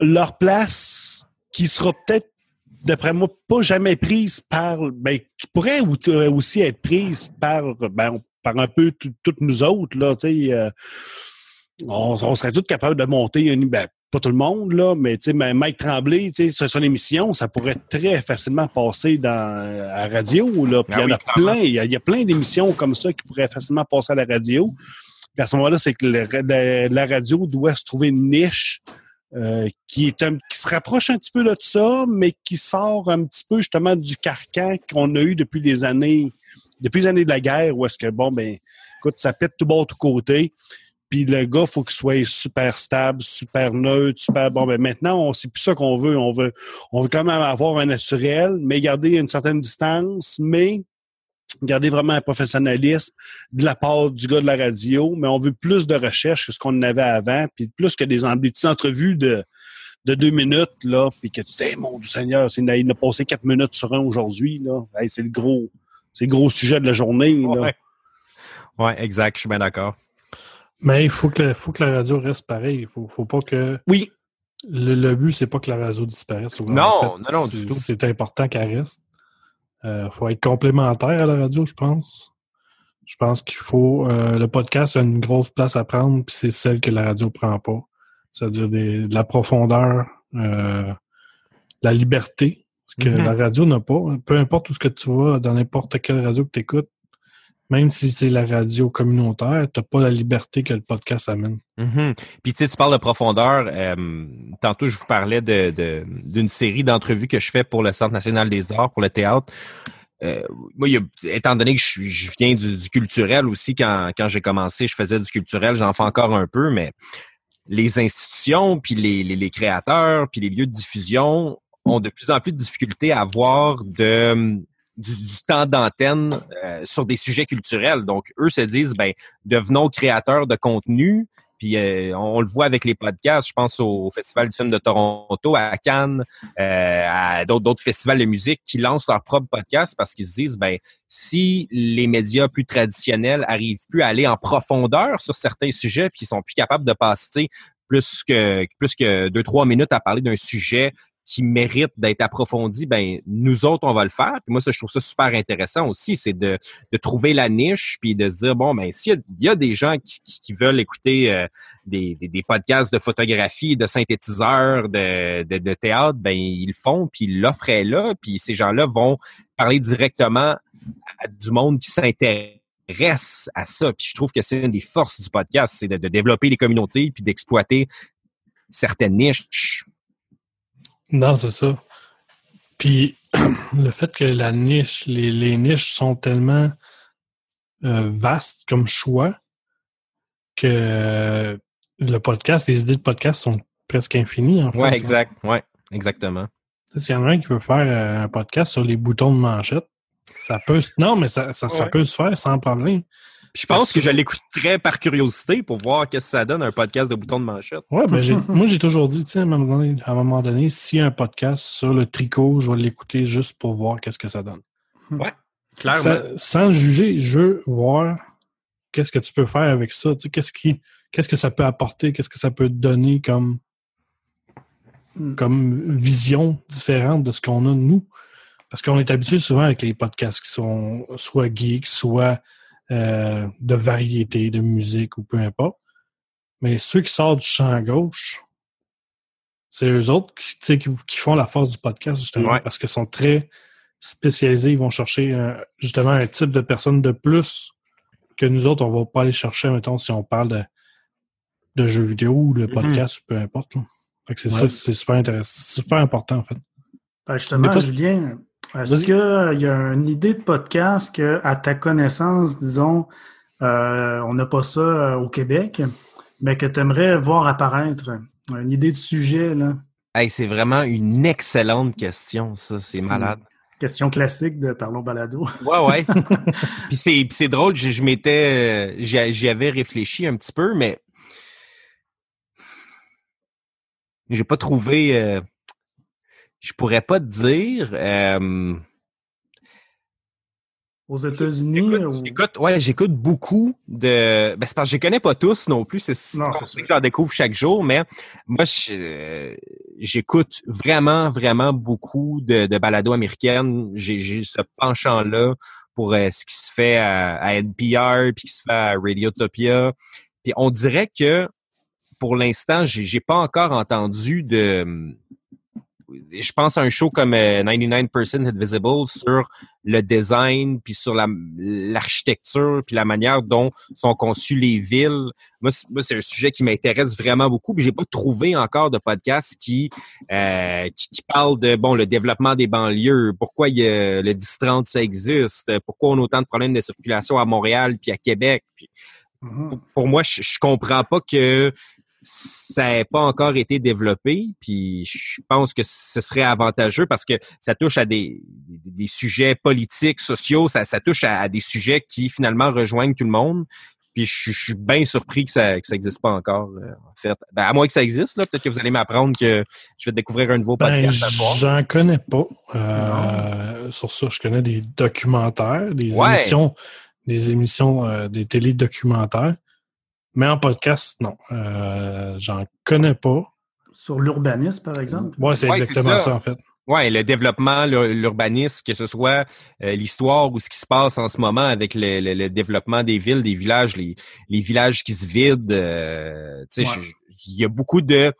leur place qui sera peut-être, d'après moi, pas jamais prise par, ben, qui pourrait aussi être prise par, ben, par un peu toutes nous autres. Là, euh, on, on, serait tous capables de monter une, ben, pas tout le monde, là, mais Mike Tremblay, sur son émission, ça pourrait très facilement passer dans, à la radio. Là. Puis il y en a plein. Il y a, plein d'émissions comme ça qui pourraient facilement passer à la radio. Puis à ce moment-là, c'est que la, radio doit se trouver une niche euh, qui, est qui se rapproche un petit peu de ça, mais qui sort un petit peu justement du carcan qu'on a eu depuis les années, depuis les années de la guerre, où est-ce que, bon, ben, écoute, ça pète tout bas, tout côté. Puis le gars, faut qu'il soit super stable, super neutre, super bon. Ben maintenant, on c'est plus ça qu'on veut. On veut, on veut quand même avoir un naturel, mais garder une certaine distance, mais garder vraiment un professionnalisme de la part du gars de la radio. Mais on veut plus de recherche que ce qu'on avait avant, puis plus que des, petites entrevues de de deux minutes, là, puis que tu sais, mon Dieu Seigneur, il a passé quatre minutes sur un aujourd'hui, là. c'est le gros, c'est le gros sujet de la journée. là. Ouais. Ouais, exact, je suis bien d'accord. Mais il faut que, la- faut que la radio reste pareil. Il faut, faut pas que. Oui. Le, le but, c'est pas que la radio disparaisse. Non, En non, non, du tout. C'est important qu'elle reste. Il faut être complémentaire à la radio, je pense. Je pense qu'il faut. euh, le podcast a une grosse place à prendre, puis c'est celle que la radio prend pas. C'est-à-dire de la profondeur, euh, la liberté, ce que Mhm. la radio n'a pas. Peu importe où ce que tu vas, dans n'importe quelle radio que tu écoutes, même si c'est la radio communautaire, tu n'as pas la liberté que le podcast amène. Mhm. Puis tu sais, tu parles de profondeur. euh, tantôt, je vous parlais de- de- d'une série d'entrevues que je fais pour le Centre national des arts, pour le théâtre. Euh, moi, étant donné que je, viens du, du culturel aussi, quand, quand j'ai commencé, je faisais du culturel, j'en fais encore un peu, mais les institutions, puis les, les, les créateurs, puis les lieux de diffusion ont de plus en plus de difficultés à avoir de, du, du temps d'antenne euh, sur des sujets culturels. Donc, eux se disent, ben, devenons créateurs de contenu. Puis euh, on, le voit avec les podcasts. Je pense au Festival du film de Toronto, à Cannes, euh, à d'autres d'autres festivals de musique qui lancent leur propre podcast parce qu'ils se disent, ben, si les médias plus traditionnels arrivent plus à aller en profondeur sur certains sujets, puis ils sont plus capables de passer plus que plus que deux trois minutes à parler d'un sujet qui mérite d'être approfondi, ben nous autres on va le faire. Puis moi ça je trouve ça super intéressant aussi, c'est de, de trouver la niche puis de se dire bon ben s'il y y a des gens qui, qui- qui veulent écouter euh, des, des, podcasts de photographie, de synthétiseurs, de, de, de théâtre, ben ils le font puis l'offre est là puis ces gens-là vont parler directement du monde qui s'intéresse à ça. Puis je trouve que c'est une des forces du podcast, c'est de, de développer les communautés puis d'exploiter certaines niches. Non, c'est ça. Puis le fait que la niche, les, les niches sont tellement euh, vastes comme choix que le podcast, les idées de podcast sont presque infinies. En fait, Ouais, là. exact. Ouais, exactement. S'il y en a un qui veut faire euh, un podcast sur les boutons de manchette, ça peut se... Non, mais ça, ça, peut se faire sans problème. Puis je pense que je l'écouterais par curiosité pour voir qu'est-ce que ça donne un podcast de boutons de manchette. Ouais, ben moi j'ai toujours dit, à un moment donné, à un moment donné, s'il y a un podcast sur le tricot, je vais l'écouter juste pour voir qu'est-ce que ça donne. Clairement. Ça- sans juger, je veux voir qu'est-ce que tu peux faire avec ça. Qu'est-ce qui, qu'est-ce que ça peut apporter, qu'est-ce que ça peut te donner comme, Mm. comme vision différente de ce qu'on a nous. Parce qu'on est habitué souvent avec les podcasts qui sont soit geeks, soit euh, de variété, de musique ou peu importe. Mais ceux qui sortent du champ gauche, c'est eux autres qui, font la force du podcast, justement, Ouais. parce qu'ils sont très spécialisés. Ils vont chercher euh, justement un type de personne de plus que nous autres, on va pas aller chercher, mettons, si on parle de, de jeux vidéo ou de podcast, peu importe. là. Fait que c'est Ouais. ça, c'est super intéressant. C'est super important, en fait. Ben, justement, Julien, est-ce Vas-y. qu'il y a une idée de podcast que, à ta connaissance, disons, euh, on n'a pas ça euh, au Québec, mais que tu aimerais voir apparaître? Une idée de sujet, là. Hey, c'est vraiment une excellente question, ça. C'est C'est- malade. Question classique de Parlons Balado. Ouais, ouais. puis c'est puis c'est drôle, je, je m'étais. euh, J'y j'y avais réfléchi un petit peu, mais. J'ai pas trouvé. euh, je pourrais pas te dire. euh, Aux États-Unis, J'écoute, ou- j'écoute- ouais, j'écoute beaucoup de. Ben, c'est parce que je les connais pas tous non plus. C'est Non, sûr. que j'en découvre chaque jour, mais moi, j'écoute vraiment, vraiment beaucoup de, de balados américaines. J'ai ce penchant-là pour euh, ce qui se fait à, à NPR, puis qui se fait à Radiotopia. Puis on dirait que pour l'instant, j'ai pas encore entendu de. Je pense à un show comme euh, 99% Invisible sur le design, puis sur la- l'architecture, puis la manière dont sont conçues les villes. Moi, c'est- un sujet qui m'intéresse vraiment beaucoup. Puis j'ai pas trouvé encore de podcast qui, euh, qui qui parle de bon le développement des banlieues, pourquoi il y a le 10-30 ça existe, pourquoi on a autant de problèmes de circulation à Montréal puis à Québec. Puis Mhm. pour moi, je, je comprends pas que ça n'ait pas encore été développé, puis je pense que ce serait avantageux parce que ça touche à des, des, sujets politiques, sociaux, ça, ça touche à, à des sujets qui finalement rejoignent tout le monde. Puis je, suis- je suis bien surpris que ça que ça pas encore, euh, en fait. Ben, à moins que ça existe, là, peut-être que vous allez m'apprendre que je vais découvrir un nouveau Ben, podcast voir. j'en connais pas. Euh, sur ça, je connais des documentaires, des Ouais. émissions, des émissions, euh, des télé-documentaires. Mais en podcast, non. Euh, j'en connais pas. Sur l'urbanisme, par exemple? Ouais, c'est Ouais, exactement ça. ça. en fait. Ouais, le développement, l'ur- l'urbanisme, que ce soit euh, l'histoire ou ce qui se passe en ce moment avec le, le- le développement des villes, des villages, les, les villages qui se vident. euh, Ouais. il y a beaucoup de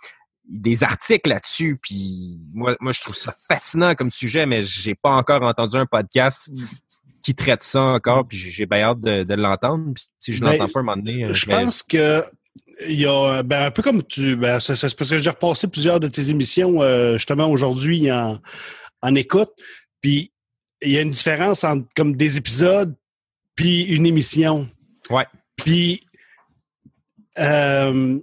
des articles là-dessus. Puis moi, moi, je trouve ça fascinant comme sujet, mais j'ai pas encore entendu un podcast Mm. Qui traite ça encore. Puis j'ai bien hâte de, de l'entendre. Si je Ben, l'entends pas un moment donné, euh, Je vais- pense que il y a ben, un peu comme tu ben, c'est c'est parce que j'ai repassé plusieurs de tes émissions euh, justement aujourd'hui en, en écoute puis il y a une différence entre comme des épisodes puis une émission Ouais. puis euh,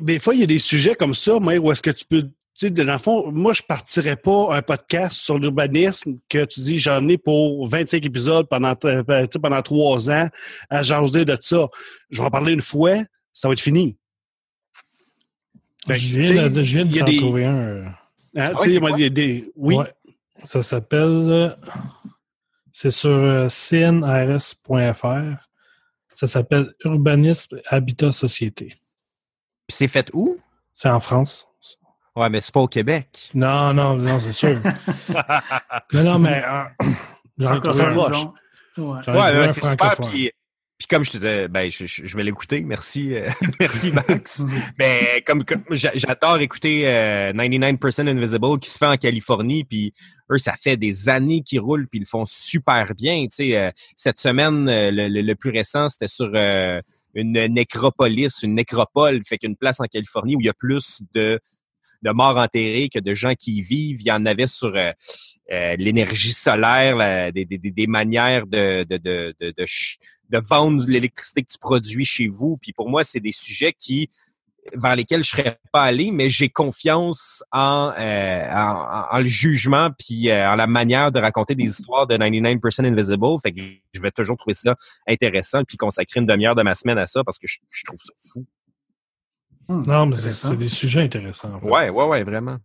des fois il y a des sujets comme ça mais où est-ce que tu peux tu sais, dans le fond, moi, je partirais pas un podcast sur l'urbanisme que tu dis j'en ai pour 25 épisodes pendant, euh, sais, pendant trois ans à jaser de ça. Je vais en parler une fois, ça va être fini. Fait je viens de, je viens des- trouver un. Hein, Ah tu ouais, moi, des- oui. Ouais. Ça s'appelle. euh, c'est sur euh, cnrs.fr. Ça s'appelle Urbanisme, Habitat, Société. Puis c'est fait où? C'est en France. Ouais, mais c'est pas au Québec. Non, non, non, c'est sûr. non, non, mais euh, j'en ai trouvé un. Ouais. C'est super. Puis, puis comme je te disais, ben, je, je- je vais l'écouter. Merci, euh, merci Max. Mais comme, comme j'a- j'adore écouter euh, 99% Invisible qui se fait en Californie, puis eux, ça fait des années qu'ils roulent, puis ils le font super bien. Tu sais, euh, cette semaine, le, le- le plus récent, c'était sur euh, une nécropolis, une nécropole, fait qu'une place en Californie où il y a plus de de morts enterrés que de gens qui y vivent. Il y en avait sur euh, euh, l'énergie solaire, la- des, des, des- manières de, de, de, de, de, vendre l'électricité que tu produis chez vous. Puis pour moi, c'est des sujets qui vers lesquels je serais pas allé, mais j'ai confiance en, euh, en- en le jugement puis euh, en la manière de raconter des histoires de 99% Invisible. Fait que je vais toujours trouver ça intéressant puis consacrer une demi-heure de ma semaine à ça parce que je, je trouve ça fou. Hum, Non, mais c'est des sujets intéressants. en fait. Ouais, ouais, ouais, vraiment.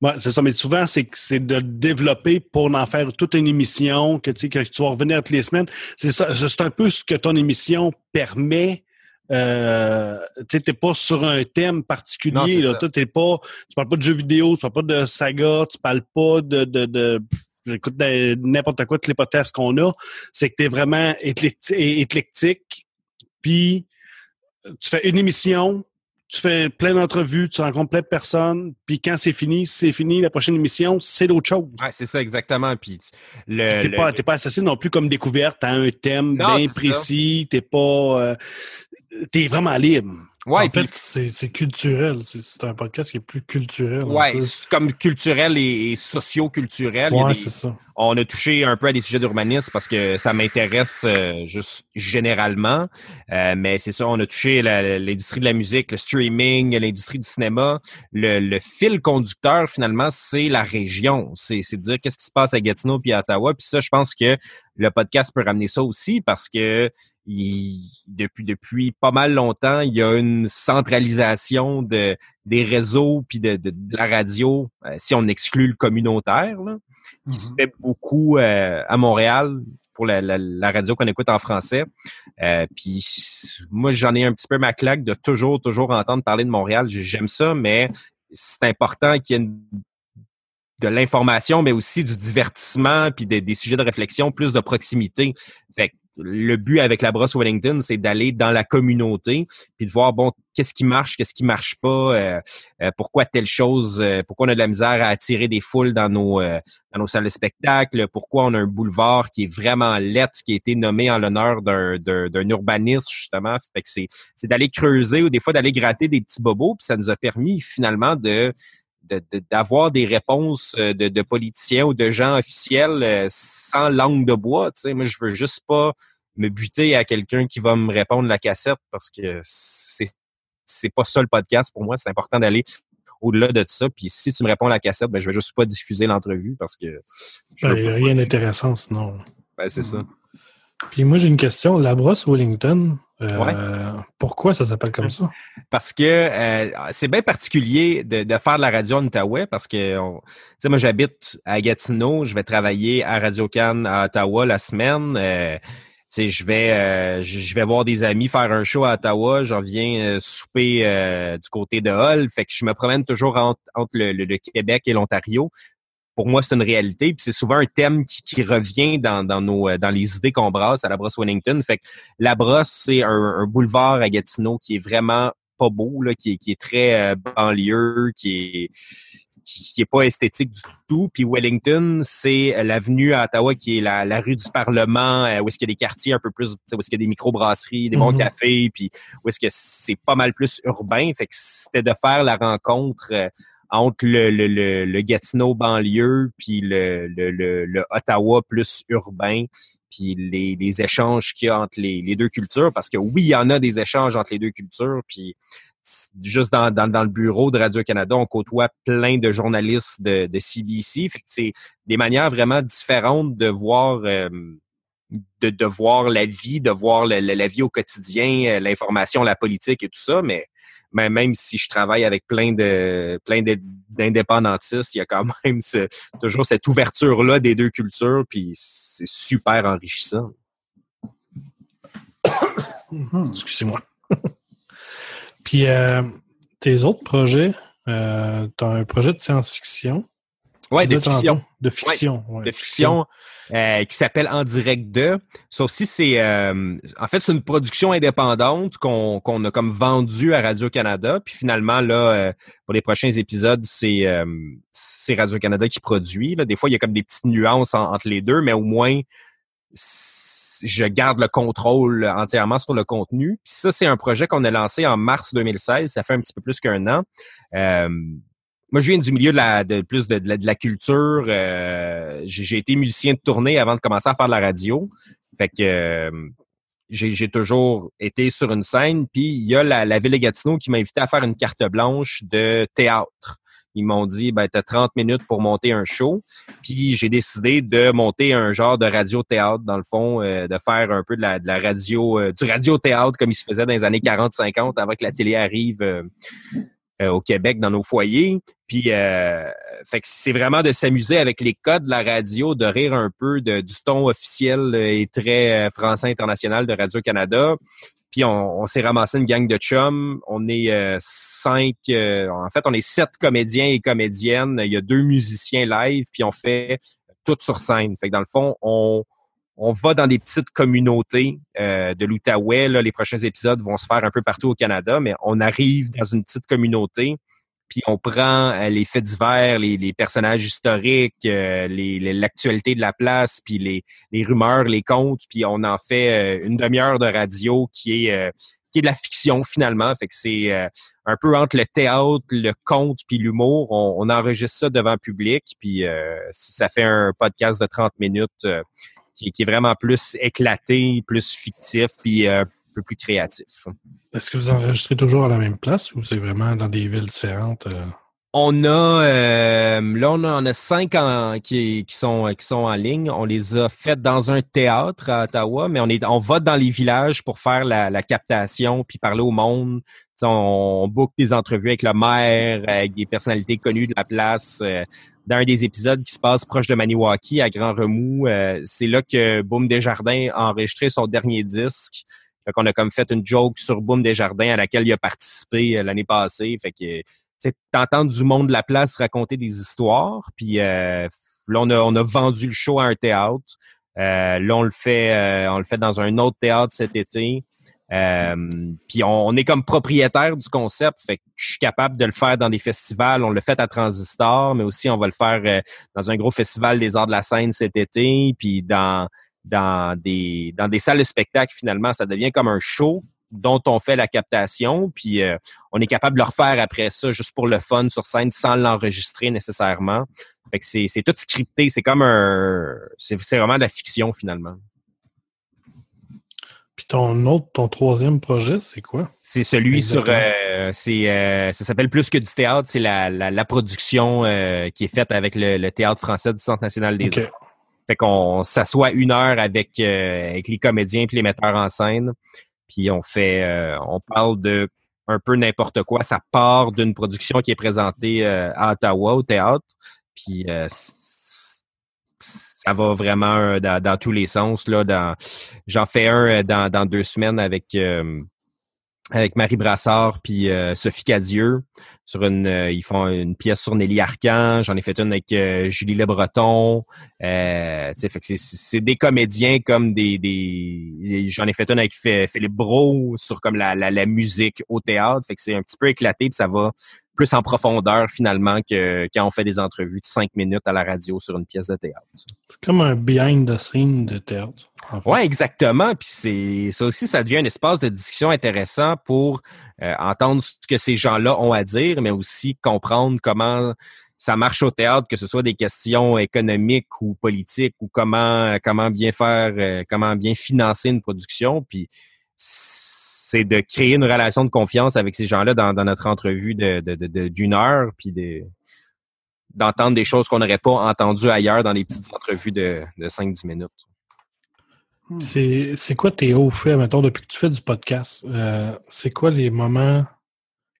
Ouais, c'est ça. Mais souvent, c'est que c'est de le développer pour en faire toute une émission que tu, sais, que tu vas revenir toutes les semaines. C'est ça. C'est un peu ce que ton émission permet. Euh, tu n'es pas sur un thème Non, particulier. c'est là. t'es pas, tu parles pas de jeux vidéo, tu parles pas de saga, tu parles pas de, de, de n'importe quoi, tous les podcasts qu'on a. C'est que tu es vraiment éclecti- éclectique. Puis, tu fais une émission, tu fais plein d'entrevues, tu rencontres plein de personnes, puis quand c'est fini, c'est fini, la prochaine émission, c'est d'autre chose. Ouais, c'est ça exactement. Puis le, T'es le- pas, t'es pas associé non plus comme découverte à un thème Non, bien précis, t'es pas... euh, t'es vraiment libre. Ouais, en fait, c'est culturel. C'est un podcast qui est plus culturel. c'est comme culturel et, et socio-culturel. Ouais, c'est ça. on a touché un peu à des sujets d'urbanisme parce que ça m'intéresse euh, juste généralement. Euh, mais c'est ça, on a touché l'industrie de la musique, le streaming, l'industrie du cinéma. Le, le fil conducteur, finalement, c'est la région. C'est dire qu'est-ce qui se passe à Gatineau puis à Ottawa. Puis ça, je pense que le podcast peut ramener ça aussi parce que il- depuis depuis pas mal longtemps, il y a une centralisation de des réseaux puis de, de, de la radio, euh, si on exclut le communautaire, là, qui se Mhm. fait beaucoup euh, à Montréal pour la, la- la radio qu'on écoute en français. Euh, puis moi, j'en ai un petit peu ma claque de toujours, toujours entendre parler de Montréal. J'aime ça, mais c'est important qu'il y ait une- de l'information, mais aussi du divertissement, puis des- des sujets de réflexion, plus de proximité. Fait que le but avec la brosse Wellington, c'est d'aller dans la communauté, puis de voir bon qu'est-ce qui marche, qu'est-ce qui marche pas, euh, euh, pourquoi telle chose, euh, pourquoi on a de la misère à attirer des foules dans nos euh, dans nos salles de spectacle, pourquoi on a un boulevard qui est vraiment lettre, qui a été nommé en l'honneur d'un urbaniste justement. Fait que c'est c'est d'aller creuser ou des fois d'aller gratter des petits bobos, puis ça nous a permis finalement de de- de- d'avoir des réponses euh, de, de politiciens ou de gens officiels euh, sans langue de bois. Tu sais, moi, je veux juste pas me buter à quelqu'un qui va me répondre la cassette parce que c'est c'est pas ça le podcast pour moi. C'est important d'aller au-delà de ça. Puis si tu me réponds la cassette, ben je vais juste pas diffuser l'entrevue parce que Ben, veux il n'y a pas- rien d'intéressant sinon. Ben, c'est ça. Puis moi, j'ai une question. La brosse Wellington, Euh, Pourquoi ça s'appelle comme ça? Parce que euh, c'est bien particulier de, de, faire de la radio en Outaouais parce que, tu sais, moi j'habite à Gatineau, je vais travailler à Radio Cannes à Ottawa la semaine. Euh, je vais euh, je vais voir des amis faire un show à Ottawa, je reviens euh, souper du côté de Hull, fait que je me promène toujours entre, entre le, le, Québec et l'Ontario pour moi, c'est une réalité. Puis c'est souvent un thème qui, revient dans, nos euh, dans les idées qu'on brasse à la brosse Wellington. Fait que la brosse, c'est un, boulevard à Gatineau qui est vraiment pas beau, là, qui, est, qui est très euh, banlieue, qui est qui, est pas esthétique du tout. Puis Wellington, c'est l'avenue à Ottawa qui est la, rue du Parlement, euh, où est-ce qu'il y a des quartiers un peu plus, où est-ce qu'il y a des microbrasseries, des bons mm-hmm. cafés, puis où est-ce que c'est pas mal plus urbain. Fait que c'était de faire la rencontre entre le, le, le, Gatineau banlieue puis le, le, le, Ottawa plus urbain puis les, les échanges qu'il y a entre les, les, deux cultures parce que oui il y en a des échanges entre les deux cultures puis juste dans, dans, dans le bureau de Radio-Canada, on côtoie plein de journalistes de, de CBC. C'est des manières vraiment différentes de voir euh, de, de voir la vie, de voir la, la vie au quotidien, euh, l'information, la politique et tout ça, mais mais même si je travaille avec plein de plein d'indépendantistes, il y a quand même toujours cette ouverture là des deux cultures, puis c'est super enrichissant. Excusez-moi. puis euh, tes autres projets, euh, tu as un projet de science-fiction. Ouais, de fiction. De fiction. de fiction, euh, qui s'appelle En direct de. Ça aussi, c'est euh, en fait c'est une production indépendante qu'on qu'on a comme vendue à Radio-Canada. Puis finalement, là, euh, pour les prochains épisodes, c'est c'est Radio-Canada qui produit. Là. Des fois, il y a comme des petites nuances entre les deux, mais au moins je garde le contrôle entièrement sur le contenu. Puis ça, c'est un projet qu'on a lancé en mars 2016. Ça fait un petit peu plus qu'un an moi, je viens du milieu de la de plus de, de, la, culture. Euh, j'ai été musicien de tournée avant de commencer à faire de la radio. Fait que euh, j'ai toujours été sur une scène. Puis il y a la, la Ville de Gatineau qui m'a invité à faire une carte blanche de théâtre. Ils m'ont dit, ben, t'as 30 minutes pour monter un show. Puis j'ai décidé de monter un genre de radio-théâtre, dans le fond, euh, de faire un peu de la, de la radio, du radio-théâtre comme il se faisait dans les années 40-50 avant que la télé arrive euh, au Québec dans nos foyers. Puis, euh, fait que c'est vraiment de s'amuser avec les codes de la radio, de rire un peu de, du ton officiel et très euh, français international de Radio Canada. Puis on, s'est ramassé une gang de chums. On est cinq, en fait, on est sept comédiens et comédiennes. Il y a deux musiciens live, puis on fait tout sur scène. Fait que dans le fond, on, on va dans des petites communautés euh, de l'Outaouais. Les prochains épisodes vont se faire un peu partout au Canada, mais on arrive dans une petite communauté, puis on prend euh, les faits divers, les, personnages historiques, euh, l'actualité de la place, puis les, rumeurs, les contes, puis on en fait une demi-heure de radio qui est qui est de la fiction finalement. Fait que c'est un peu entre le théâtre, le conte puis l'humour. On, on, enregistre ça devant le public, puis ça fait un podcast de 30 minutes qui, est vraiment plus éclaté, plus fictif, puis euh, un peu plus créatif. Est-ce que vous enregistrez toujours à la même place ou c'est vraiment dans des villes différentes? Euh? On a euh, là on a, cinq qui, sont qui sont en ligne. On les a faites dans un théâtre à Ottawa, mais on est on va dans les villages pour faire la, captation puis parler au monde. on, on book des entrevues avec le maire, avec des personnalités connues de la place dans un des épisodes qui se passe proche de Maniwaki, à Grand Remous. Euh, c'est là que Boom Desjardins a enregistré son dernier disque. Fait qu'on a comme fait une joke sur Boom Desjardins à laquelle il a participé euh, l'année passée. Fait que t'entends du monde de la place raconter des histoires. Puis euh, là, on a, on a vendu le show à un théâtre. là, on le fait, on le fait dans un autre théâtre cet été. Euh, puis on, est comme propriétaire du concept, fait que je suis capable de le faire dans des festivals. On le fait à Transistor, mais aussi on va le faire euh, dans un gros festival des arts de la scène cet été, puis dans dans des dans des salles de spectacle finalement, ça devient comme un show dont on fait la captation, puis euh, on est capable de le refaire après ça juste pour le fun sur scène sans l'enregistrer nécessairement. Fait que c'est tout scripté, c'est comme un c'est vraiment de la fiction finalement. Ton autre, ton troisième projet, c'est quoi? C'est celui sur euh, c'est euh, ça s'appelle Plus que du théâtre, c'est la, la, production euh, qui est faite avec le, Théâtre français du Centre national des arts. Fait qu'on s'assoit une heure avec, avec les comédiens puis les metteurs en scène. Puis on fait, euh, on parle de un peu n'importe quoi. Ça part d'une production qui est présentée euh, à Ottawa au théâtre. Puis euh, ça va vraiment dans, tous les sens. J'en fais un dans, dans deux semaines avec avec Marie Brassard puis euh, Sophie Cadieux. Sur une euh, ils font une pièce sur Nelly Arcan. J'en ai fait une avec euh, Julie Le Breton. Euh, c'est des comédiens comme des, j'en ai fait une avec Philippe Bro sur comme la, la, la musique au théâtre. Fait que c'est un petit peu éclaté puis ça va plus en profondeur finalement que quand on fait des entrevues de cinq minutes à la radio sur une pièce de théâtre. C'est comme un behind the scene de théâtre. Ouais, exactement. Puis c'est ça aussi, ça devient un espace de discussion intéressant pour euh, entendre ce que ces gens-là ont à dire, mais aussi comprendre comment ça marche au théâtre, que ce soit des questions économiques ou politiques ou comment comment bien faire, euh, comment bien financer une production. Puis c'est de créer une relation de confiance avec ces gens-là dans, notre entrevue de, d'une heure, puis d'entendre des choses qu'on n'aurait pas entendues ailleurs dans les petites entrevues de, de 5-10 minutes. Hmm. C'est, c'est quoi tes hauts faits, mettons, depuis que tu fais du podcast? Euh, c'est quoi les moments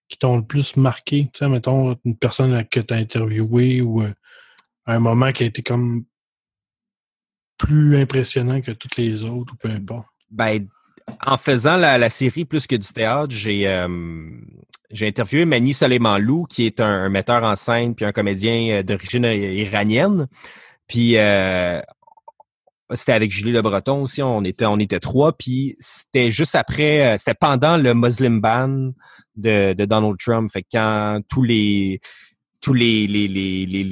qui t'ont le plus marqué? Tu sais, mettons, une personne que tu as interviewée ou euh, un moment qui a été comme plus impressionnant que toutes les autres ou peu importe? Ben, en faisant la, série Plus que du théâtre, j'ai euh, j'ai interviewé Mani Soleiman-Lou, qui est un, metteur en scène puis un comédien euh, d'origine iranienne. Puis euh, c'était avec Julie Le Breton aussi, on était on était trois, puis c'était juste après, c'était pendant le Muslim ban de, de Donald Trump. Fait que quand tous les tous les les, les, les,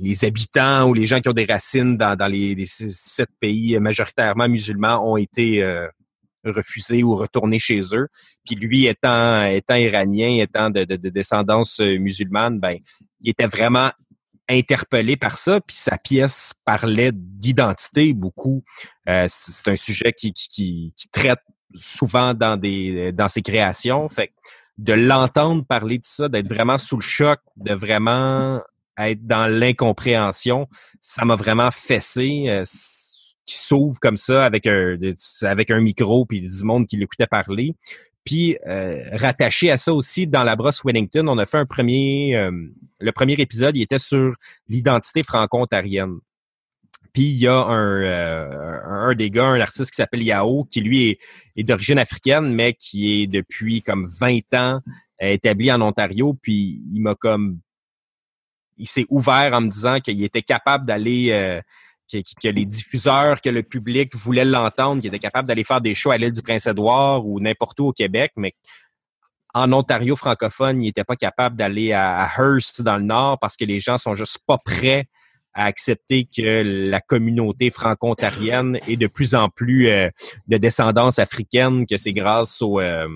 les, habitants ou les gens qui ont des racines dans, dans les, sept pays majoritairement musulmans ont été refuser ou retourner chez eux. Puis lui, étant, étant iranien, étant de, de, descendance euh, musulmane, ben, il était vraiment interpellé par ça. Puis sa pièce parlait d'identité beaucoup. Euh, c'est un sujet qui, qui, traite souvent dans des dans ses créations. Fait de l'entendre parler de ça, d'être vraiment sous le choc, de vraiment être dans l'incompréhension, ça m'a vraiment fessé. Euh, qui s'ouvre comme ça avec un, avec un micro puis du monde qui l'écoutait parler. Puis euh, rattaché à ça aussi, dans la brosse Wellington, on a fait un premier, euh, le premier épisode, il était sur l'identité franco-ontarienne. Puis il y a un, euh, un des gars, un artiste qui s'appelle Yao, qui lui est, est d'origine africaine, mais qui est depuis comme 20 ans établi en Ontario. Puis il m'a comme, il s'est ouvert en me disant qu'il était capable d'aller que, les diffuseurs, que le public voulait l'entendre, qui était capable d'aller faire des shows à l'île du Prince-Édouard ou n'importe où au Québec, mais en Ontario francophone, il n'était pas capable d'aller à, Hearst dans le Nord parce que les gens sont juste pas prêts à accepter que la communauté franco-ontarienne est de plus en plus euh, de descendance africaine, que c'est grâce au euh,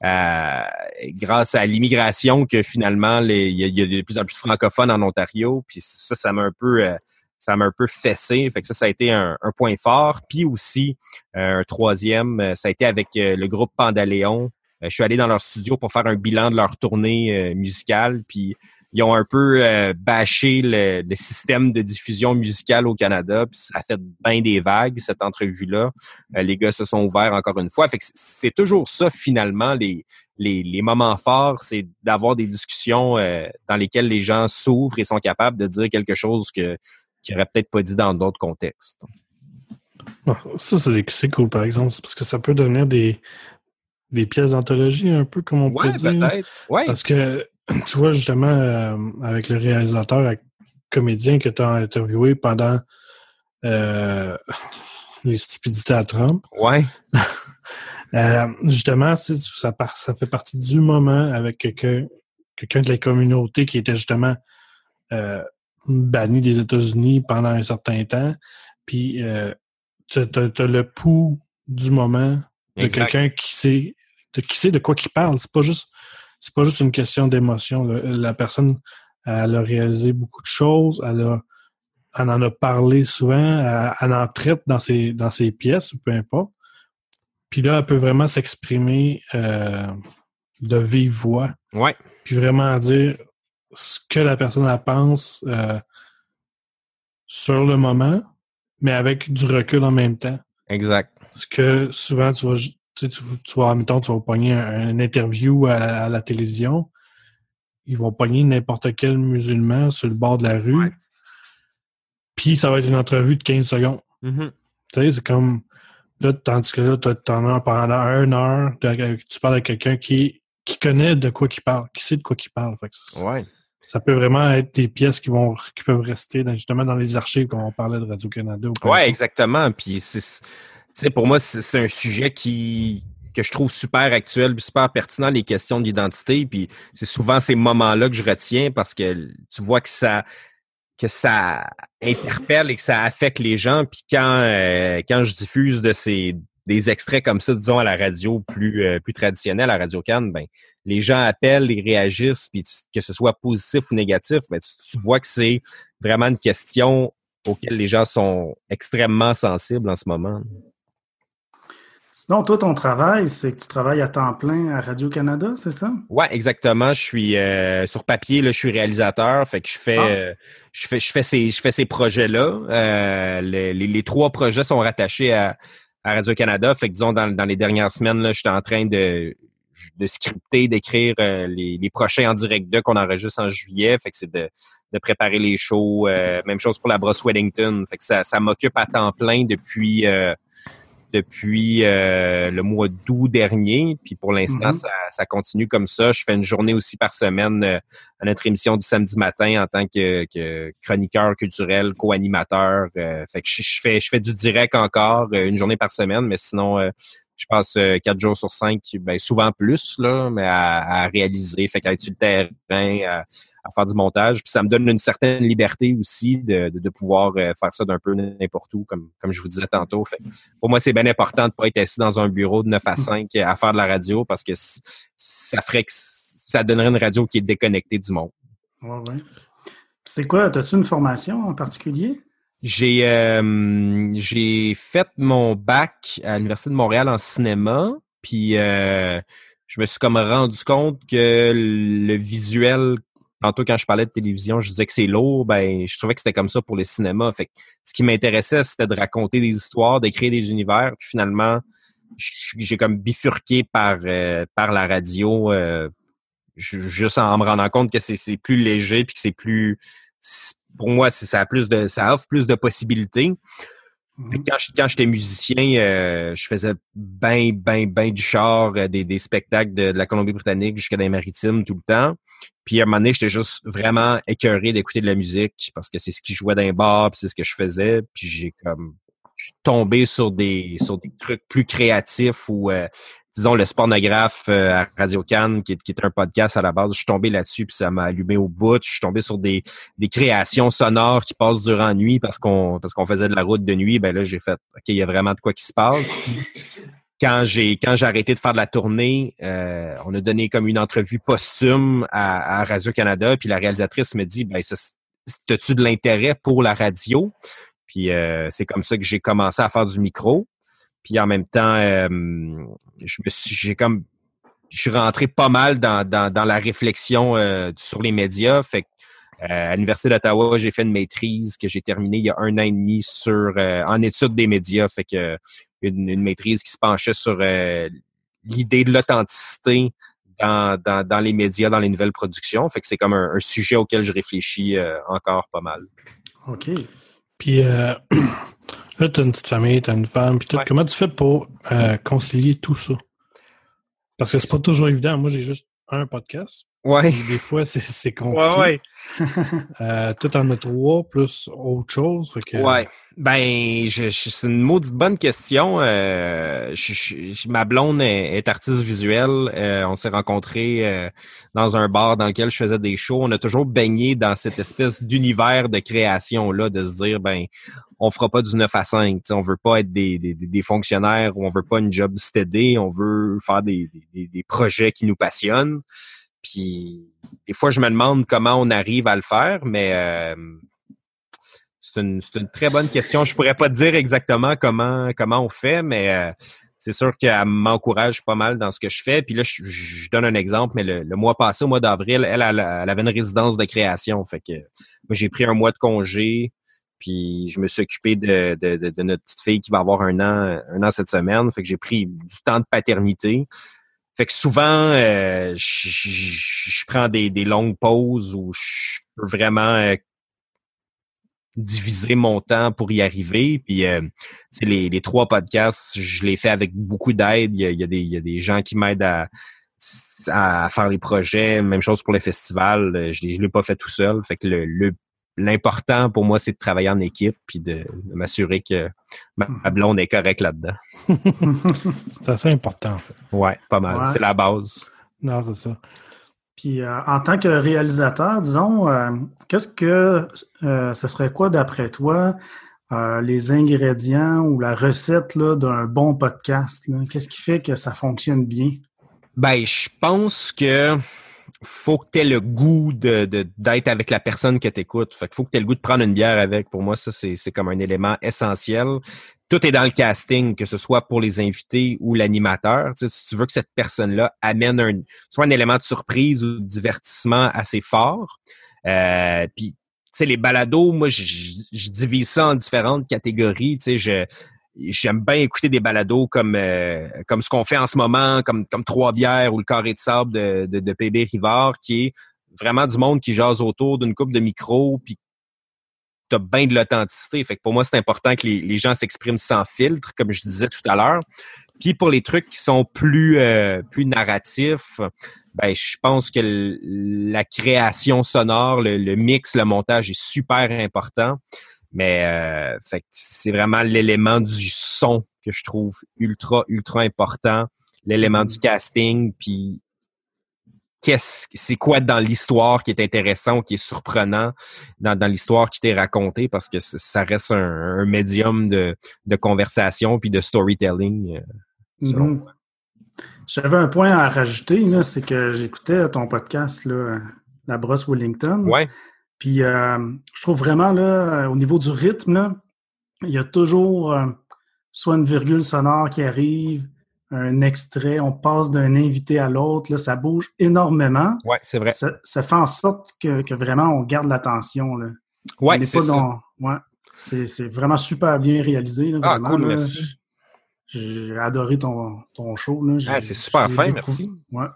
à, grâce à l'immigration que finalement il y, a de plus en plus de francophones en Ontario. Puis ça, ça m'a un peu euh, ça m'a un peu fessé. Fait que ça, ça a été un, point fort. Puis aussi, euh, un troisième, euh, ça a été avec euh, le groupe Pandaléon. je suis allé dans leur studio pour faire un bilan de leur tournée musicale. Puis ils ont un peu bâché le, système de diffusion musicale au Canada. Puis ça a fait bien des vagues, cette entrevue-là. les gars se sont ouverts encore une fois. Fait que c'est toujours ça, finalement, les, les, les moments forts, c'est d'avoir des discussions dans lesquelles les gens s'ouvrent et sont capables de dire quelque chose que qu'il n'aurait peut-être pas dit dans d'autres contextes. ça, c'est cool, par exemple, parce que ça peut devenir des, des pièces d'anthologie, un peu comme on peut dire. Ouais. Parce que, tu vois, justement, euh, avec le réalisateur, avec le comédien que tu as interviewé pendant euh, les stupidités à Trump. Ouais. Euh, justement, ça, ça fait partie du moment avec quelqu'un quelqu'un de la communauté qui était justement banni des États-Unis pendant un certain temps. Puis euh, tu as, le pouls du moment de quelqu'un qui sait de qui sait de quoi il parle. C'est pas juste c'est pas juste une question d'émotion. La personne elle a réalisé beaucoup de choses, elle a en a parlé souvent, elle, en traite dans ses dans ses pièces, peu importe. Puis là, elle peut vraiment s'exprimer euh, de vive voix. Ouais. Puis vraiment dire ce que la personne elle pense euh, sur le moment, mais avec du recul en même temps. Exact. Parce que souvent, tu vas, tu, tu, tu vas, mettons, tu vas pogner un, une interview à, à la télévision, ils vont pogner n'importe quel musulman sur le bord de la rue, puis ça va être une entrevue de 15 secondes. Mhm. Tu sais, c'est comme. Là, tandis que là, t'en as pendant une heure, tu parles à quelqu'un qui, qui connaît de quoi qu'il parle, qui sait de quoi qu'il parle. Fait que Ouais. Ça peut vraiment être des pièces qui vont qui peuvent rester dans- justement dans les archives quand on parlait de Radio-Canada. ou peu Ouais, importe. exactement. Puis, c'est- tu sais, pour moi, c'est un sujet qui que je trouve super actuel, super pertinent, les questions d'identité. Puis, c'est souvent ces moments-là que je retiens parce que tu vois que ça que ça interpelle et que ça affecte les gens. Puis quand euh, quand je diffuse de ces des extraits comme ça, disons à la radio plus euh, plus traditionnelle, à Radio Cannes, ben les gens appellent, ils réagissent, puis que ce soit positif ou négatif, ben tu, tu vois que c'est vraiment une question auquel les gens sont extrêmement sensibles en ce moment. Sinon, toi, ton travail, c'est que tu travailles à temps plein à Radio-Canada, c'est ça? Ouais, exactement. Je suis euh, sur papier, là, je suis réalisateur, fait que je fais, Ah. euh, je fais, je fais ces, je fais ces projets-là. Euh, les, les- les trois projets sont rattachés à, à Radio Canada, fait que disons dans, dans les dernières semaines, là, j'étais en train de de scripter, d'écrire euh, les, les prochains en direct 2 qu'on enregistre en juillet, fait que c'est de, de préparer les shows. euh, même chose pour la brosse Weddington, fait que ça, ça m'occupe à temps plein depuis. Depuis euh, le mois d'août dernier. Puis pour l'instant, Mhm. ça, ça continue comme ça. Je fais une journée aussi par semaine euh, à notre émission du samedi matin en tant que, que chroniqueur culturel, co-animateur. Euh, fait que je, je fais je fais du direct encore euh, une journée par semaine, mais sinon euh, je passe euh, quatre jours sur cinq, ben souvent plus là, mais à, à réaliser, fait qu'à être sur le terrain, à, à faire du montage. Puis ça me donne une certaine liberté aussi de, de, de pouvoir euh, faire ça d'un peu n'importe où, comme, comme je vous disais tantôt. Fait pour moi, c'est bien important de pas être assis dans un bureau de 9 à 5 à faire de la radio parce que ça ferait que ça donnerait une radio qui est déconnectée du monde. Oui, oui. C'est quoi? As-tu une formation en particulier? J'ai euh, j'ai fait mon bac à l'Université de Montréal en cinéma, puis euh, je me suis comme rendu compte que le visuel, tantôt quand je parlais de télévision, je disais que c'est lourd, ben je trouvais que c'était comme ça pour le cinéma. Fait que ce qui m'intéressait, c'était de raconter des histoires, d'écrire des univers, puis finalement, j'ai comme bifurqué par euh, par la radio, euh, ju- juste en me rendant compte que c'est plus léger, puis que c'est plus pour moi, ça a plus de, ça offre plus de possibilités. Que Quand, j'étais musicien, euh, je faisais ben, ben, ben du char, euh, des, des spectacles de, de la Colombie-Britannique jusqu'à les maritimes tout le temps. Puis à un moment donné, j'étais juste vraiment écœuré d'écouter de la musique parce que c'est ce qui jouait dans les bars, puis c'est ce que je faisais. Puis j'ai comme je suis tombé sur des sur des trucs plus créatifs ou euh, disons le spornographe euh, à Radio Cannes qui est, qui est un podcast à la base. Je suis tombé là-dessus puis ça m'a allumé au bout. Je suis tombé sur des des créations sonores qui passent durant la nuit parce qu'on parce qu'on faisait de la route de nuit. Ben là j'ai fait ok il y a vraiment de quoi qui se passe. Quand j'ai quand j'ai arrêté de faire de la tournée, euh, on a donné comme une entrevue posthume à, à Radio Canada puis la réalisatrice me dit ben as-tu de l'intérêt pour la radio? Puis euh, c'est comme ça que j'ai commencé à faire du micro. Puis en même temps, euh, je suis, j'ai comme, je suis rentré pas mal dans, la réflexion euh, sur les médias. Fait euh, à l'université d'Ottawa, j'ai fait une maîtrise que j'ai terminée il y a un an et demi sur en études des médias. Fait que une, maîtrise qui se penchait sur l'idée de l'authenticité dans, les médias, dans les nouvelles productions. Fait que c'est comme un, sujet auquel je réfléchis encore pas mal. OK. Puis là, tu as une petite famille, tu as une femme, puis tout. Ouais. Comment tu fais pour euh, concilier tout ça? Parce que c'est pas toujours évident. Moi, j'ai juste un podcast. Ouais. Et des fois, c'est compliqué. Euh, tout en a trois, plus autre chose. Que, Ouais. Ben, je, je- c'est une maudite bonne question. Euh, je- je- ma blonde est, est artiste visuelle. Euh, on s'est rencontrés euh, dans un bar dans lequel je faisais des shows. On a toujours baigné dans cette espèce d'univers de création-là, de se dire, ben, on fera pas du 9 à 5. t'sais, On veut pas être des, des, des fonctionnaires ou on veut pas une job steady. On veut faire des, des, des projets qui nous passionnent. Puis, des fois, je me demande comment on arrive à le faire, mais... euh, c'est une, une très bonne question. Je pourrais pas te dire exactement comment comment on fait, mais euh, c'est sûr qu'elle m'encourage pas mal dans ce que je fais. Puis là, je, donne un exemple, mais le, mois passé, au mois d'avril, elle, elle, avait une résidence de création. Fait que j'ai pris un mois de congé. Puis je me suis occupé de, de, de, de notre petite fille qui va avoir un an, un an cette semaine. Fait que j'ai pris du temps de paternité. Fait que souvent, euh, je, prends des, des longues pauses où je peux vraiment euh, diviser mon temps pour y arriver. Puis euh, les, les trois podcasts, je les fais avec beaucoup d'aide. Il y a, y a des, il y a des gens qui m'aident à, à faire les projets. Même chose pour le festival. Euh, Je ne l'ai pas fait tout seul. Fait que le, le- l'important pour moi, c'est de travailler en équipe puis de, de m'assurer que ma, ma blonde est correcte là-dedans. C'est assez important, en fait. Ouais, pas mal. Ouais. C'est la base. Non, c'est ça. Puis euh, en tant que réalisateur, disons, euh, qu'est-ce que euh, ce serait quoi d'après toi euh, les ingrédients ou la recette là, d'un bon podcast? Qu'est-ce qui fait que ça fonctionne bien? Ben, je pense que faut que tu aies le goût de, d'être avec la personne que tu écoutes. Fait faut que tu aies le goût de prendre une bière avec. Pour moi, ça, c'est, comme un élément essentiel. Tout est dans le casting, que ce soit pour les invités ou l'animateur. Tu si tu veux que cette personne-là amène un, soit un élément de surprise ou de divertissement assez fort. Euh, puis, tu sais, les balados, moi, je divise ça en différentes catégories. Tu sais, je, j'aime bien écouter des balados comme euh, comme ce qu'on fait en ce moment, comme comme Trois Bières ou le Carré de sable de, de, de PB Rivard, qui est vraiment du monde qui jase autour d'une coupe de micro, puis t'as bien de l'authenticité. Fait que pour moi, c'est important que les, gens s'expriment sans filtre, comme je disais tout à l'heure. Puis pour les trucs qui sont plus euh, plus narratifs, ben je pense que la création sonore, le, le mix, le montage est super important. Mais euh, fait c'est vraiment l'élément du son que je trouve ultra, ultra important. L'élément du casting, puis qu'est-ce c'est quoi dans l'histoire qui est intéressant, qui est surprenant dans, dans l'histoire qui t'est racontée, parce que ça reste un, un médium de, de conversation puis de storytelling. euh, selon Mhm. J'avais un point à rajouter, c'est que j'écoutais ton podcast, là, La Brosse Wellington. Ouais, Puis euh, je trouve vraiment, là, au niveau du rythme, là, il y a toujours euh, soit une virgule sonore qui arrive, un extrait, on passe d'un invité à l'autre, là, ça bouge énormément. ouais, c'est vrai. Ça, ça fait en sorte que, que vraiment on garde l'attention. n'est c'est ça. dans- ouais. C'est c'est vraiment super bien réalisé. là, Ah, vraiment, cool, là. merci. J'ai adoré ton, ton show. Ah, c'est super fin, merci. Ouais.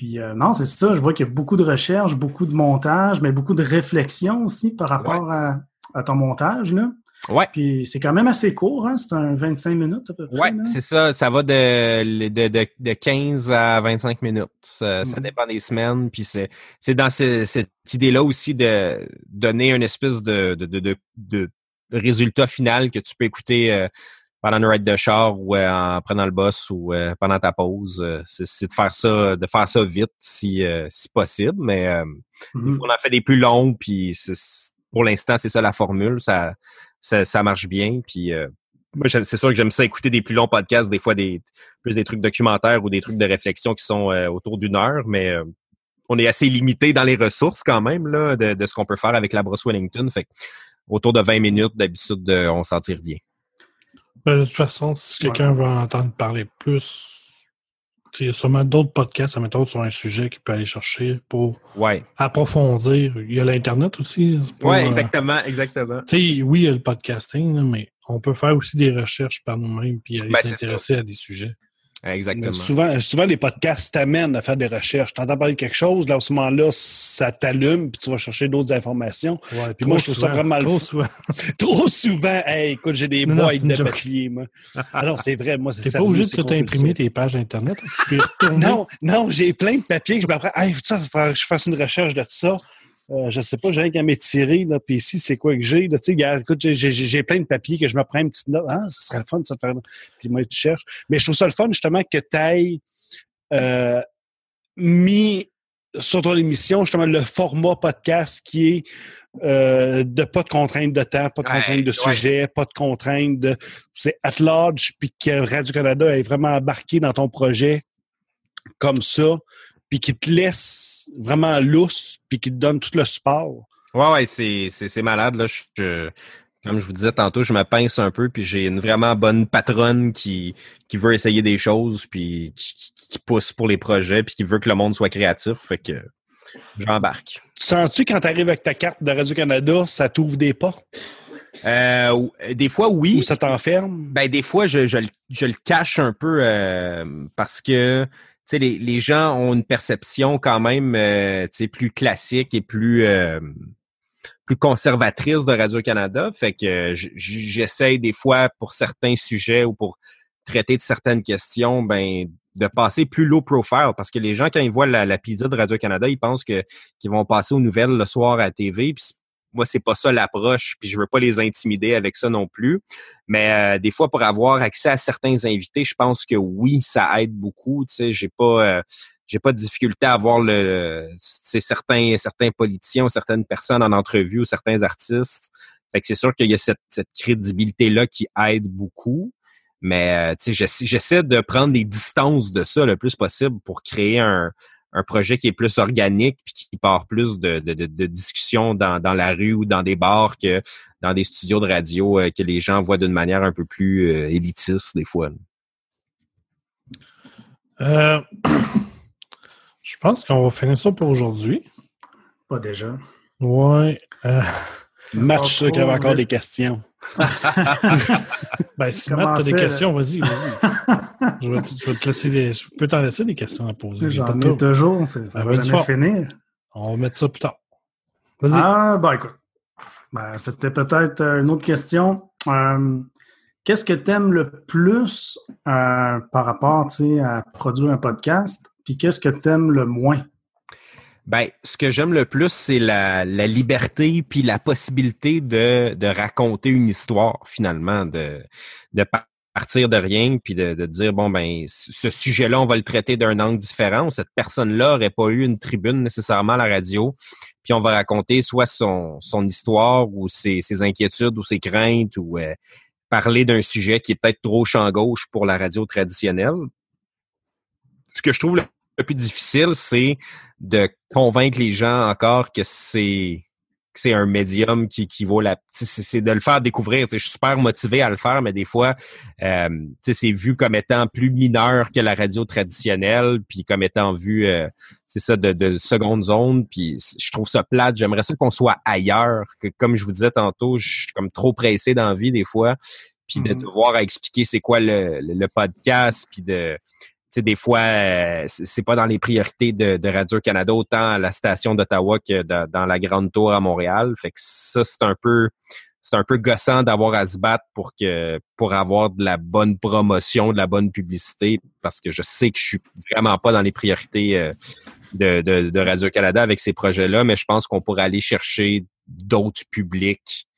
Puis euh, non, c'est ça. Je vois qu'il y a beaucoup de recherche, beaucoup de montage, mais beaucoup de réflexion aussi par rapport à, à ton montage. Là. Ouais. Puis c'est quand même assez court, hein? c'est un 25 minutes à peu près. Là. c'est ça. Ça va de, de, de, de 15 à 25 minutes. Ça, ça dépend des semaines. Puis c'est, c'est dans ce- cette idée-là aussi de donner une espèce de, de, de, de, de résultat final que tu peux écouter euh, pendant une ride de char ou euh, en prenant le boss ou euh, pendant ta pause. Euh, C'est, de faire ça, de faire ça vite si, euh, si possible. Mais euh, Mhm. on en fait des plus longs, puis pour l'instant, c'est ça la formule. Ça, ça, ça marche bien. Puis euh, moi, c'est sûr que j'aime ça écouter des plus longs podcasts, des fois des plus des trucs documentaires ou des trucs de réflexion qui sont euh, autour d'une heure, mais euh, on est assez limité dans les ressources quand même là, de, de ce qu'on peut faire avec la brosse Wellington. Fait autour de 20 minutes, d'habitude, on s'en tire bien. Ben, de toute façon, si quelqu'un veut entendre parler plus, il y a sûrement d'autres podcasts, mettons, sur un sujet qu'il peut aller chercher pour Ouais. approfondir. Il y a l'Internet aussi. Ouais, euh, exactement, exactement. tu sais, oui, il y a le podcasting, mais on peut faire aussi des recherches par nous-mêmes puis aller Ben, s'intéresser à des sujets. Exactement. Souvent, souvent, les podcasts t'amènent à faire des recherches. Tu entends parler de quelque chose, là, à ce moment-là, ça t'allume, puis tu vas chercher d'autres informations. Ouais, Puis moi, je trouve ça vraiment trop souvent. Trop souvent, hey, écoute, j'ai des boîtes de papier, moi. Alors, c'est vrai, moi, c'est T'es pas obligé de tout imprimer tes pages Internet. Tu peux y retourner. Non, non, j'ai plein de papiers que je m'apprends. Hey, ça, il faut que je fasse une recherche de ça. Euh, je sais pas, j'ai rien qu'à m'étirer, là, puis ici, c'est quoi que j'ai, là, tu sais, écoute, j'ai- plein de papiers que je me prends une petite note. Ah, ce serait le fun de se faire, puis moi, tu cherches. Mais je trouve ça le fun, justement, que tu ailles euh, mis sur ton émission, justement, le format podcast qui est euh, de pas de contraintes de temps, pas de Ouais, contraintes de ouais. sujet, pas de contraintes de... C'est at large, puis que Radio-Canada est vraiment embarqué dans ton projet comme ça, puis qui te laisse vraiment lousse, puis qui te donne tout le support. Ouais, ouais, c'est, malade. Là. Je, je- comme je vous disais tantôt, je me pince un peu, puis j'ai une vraiment bonne patronne qui, qui veut essayer des choses, puis qui, pousse pour les projets, puis qui veut que le monde soit créatif. Fait que j'embarque. Tu sens-tu quand tu arrives avec ta carte de Radio-Canada, ça t'ouvre des portes? Euh, ou- des fois, oui. ou ça t'enferme? Ben, des fois, je, je, le- je le cache un peu euh, parce que les, gens ont une perception quand même euh, plus classique et plus euh, plus conservatrice de Radio-Canada. Fait que euh, j'essaie des fois pour certains sujets ou pour traiter de certaines questions, ben de passer plus low profile parce que les gens, quand ils voient la, pizza de Radio-Canada, ils pensent que qu'ils vont passer aux nouvelles le soir à la TV. Puis moi, c'est pas ça l'approche, puis je veux pas les intimider avec ça non plus. Mais euh, des fois, pour avoir accès à certains invités, je pense que oui, ça aide beaucoup. Tu sais, j'ai pas, euh, j'ai pas de difficulté à avoir le, c'est certains, certains politiciens, certaines personnes en entrevue, ou certains artistes. Fait que c'est sûr qu'il y a cette, crédibilité là qui aide beaucoup. Mais euh, tu sais, j'essaie de prendre des distances de ça le plus possible pour créer un, un projet qui est plus organique puis qui part plus de, de, de, de discussions dans, dans la rue ou dans des bars que dans des studios de radio euh, que les gens voient d'une manière un peu plus euh, élitiste des fois. Euh, je pense qu'on va finir ça pour aujourd'hui. Pas déjà. Ouais. Match ceux qui avaient trop encore des questions. ben, si Matt, t'as des questions, vas-y, vas-y. je, vais, te- je vais te laisser des, je peux t'en laisser des questions à poser. J'en ai toujours. Ça Ben, va jamais fort. finir. On va mettre ça plus tard. Vas-y. Ah, ben écoute. Ben, C'était peut-être une autre question. Euh, Qu'est-ce que tu aimes le plus euh, par rapport tu à produire un podcast? Puis qu'est-ce que tu aimes le moins? Ben, ce que j'aime le plus, c'est la, la liberté puis la possibilité de, de raconter une histoire, finalement, de, de par- partir de rien puis de, de dire, bon, ben, ce sujet-là, on va le traiter d'un angle différent. Cette personne-là aurait pas eu une tribune nécessairement à la radio. Puis on va raconter soit son, son histoire ou ses, ses inquiétudes ou ses craintes ou euh, parler d'un sujet qui est peut-être trop champ gauche pour la radio traditionnelle. Ce que je trouve le le plus difficile, c'est de convaincre les gens encore que c'est que c'est un médium qui, qui vaut la c'est c'est de le faire découvrir je suis super motivé à le faire mais des fois euh, c'est vu comme étant plus mineur que la radio traditionnelle puis comme étant vu euh, c'est ça de, de seconde zone puis je trouve ça plate j'aimerais ça qu'on soit ailleurs que comme je vous disais tantôt je suis comme trop pressé dans la vie des fois puis de Mhm. devoir expliquer c'est quoi le, le, le podcast puis de sais, des fois, euh, c'est pas dans les priorités de, Radio-Canada, autant à la station d'Ottawa que dans, la Grande Tour à Montréal. Fait que ça, c'est un peu c'est un peu gossant d'avoir à se battre pour que pour avoir de la bonne promotion, de la bonne publicité, parce que je sais que je suis vraiment pas dans les priorités euh, de, de, de Radio-Canada avec ces projets-là, mais je pense qu'on pourrait aller chercher d'autres publics.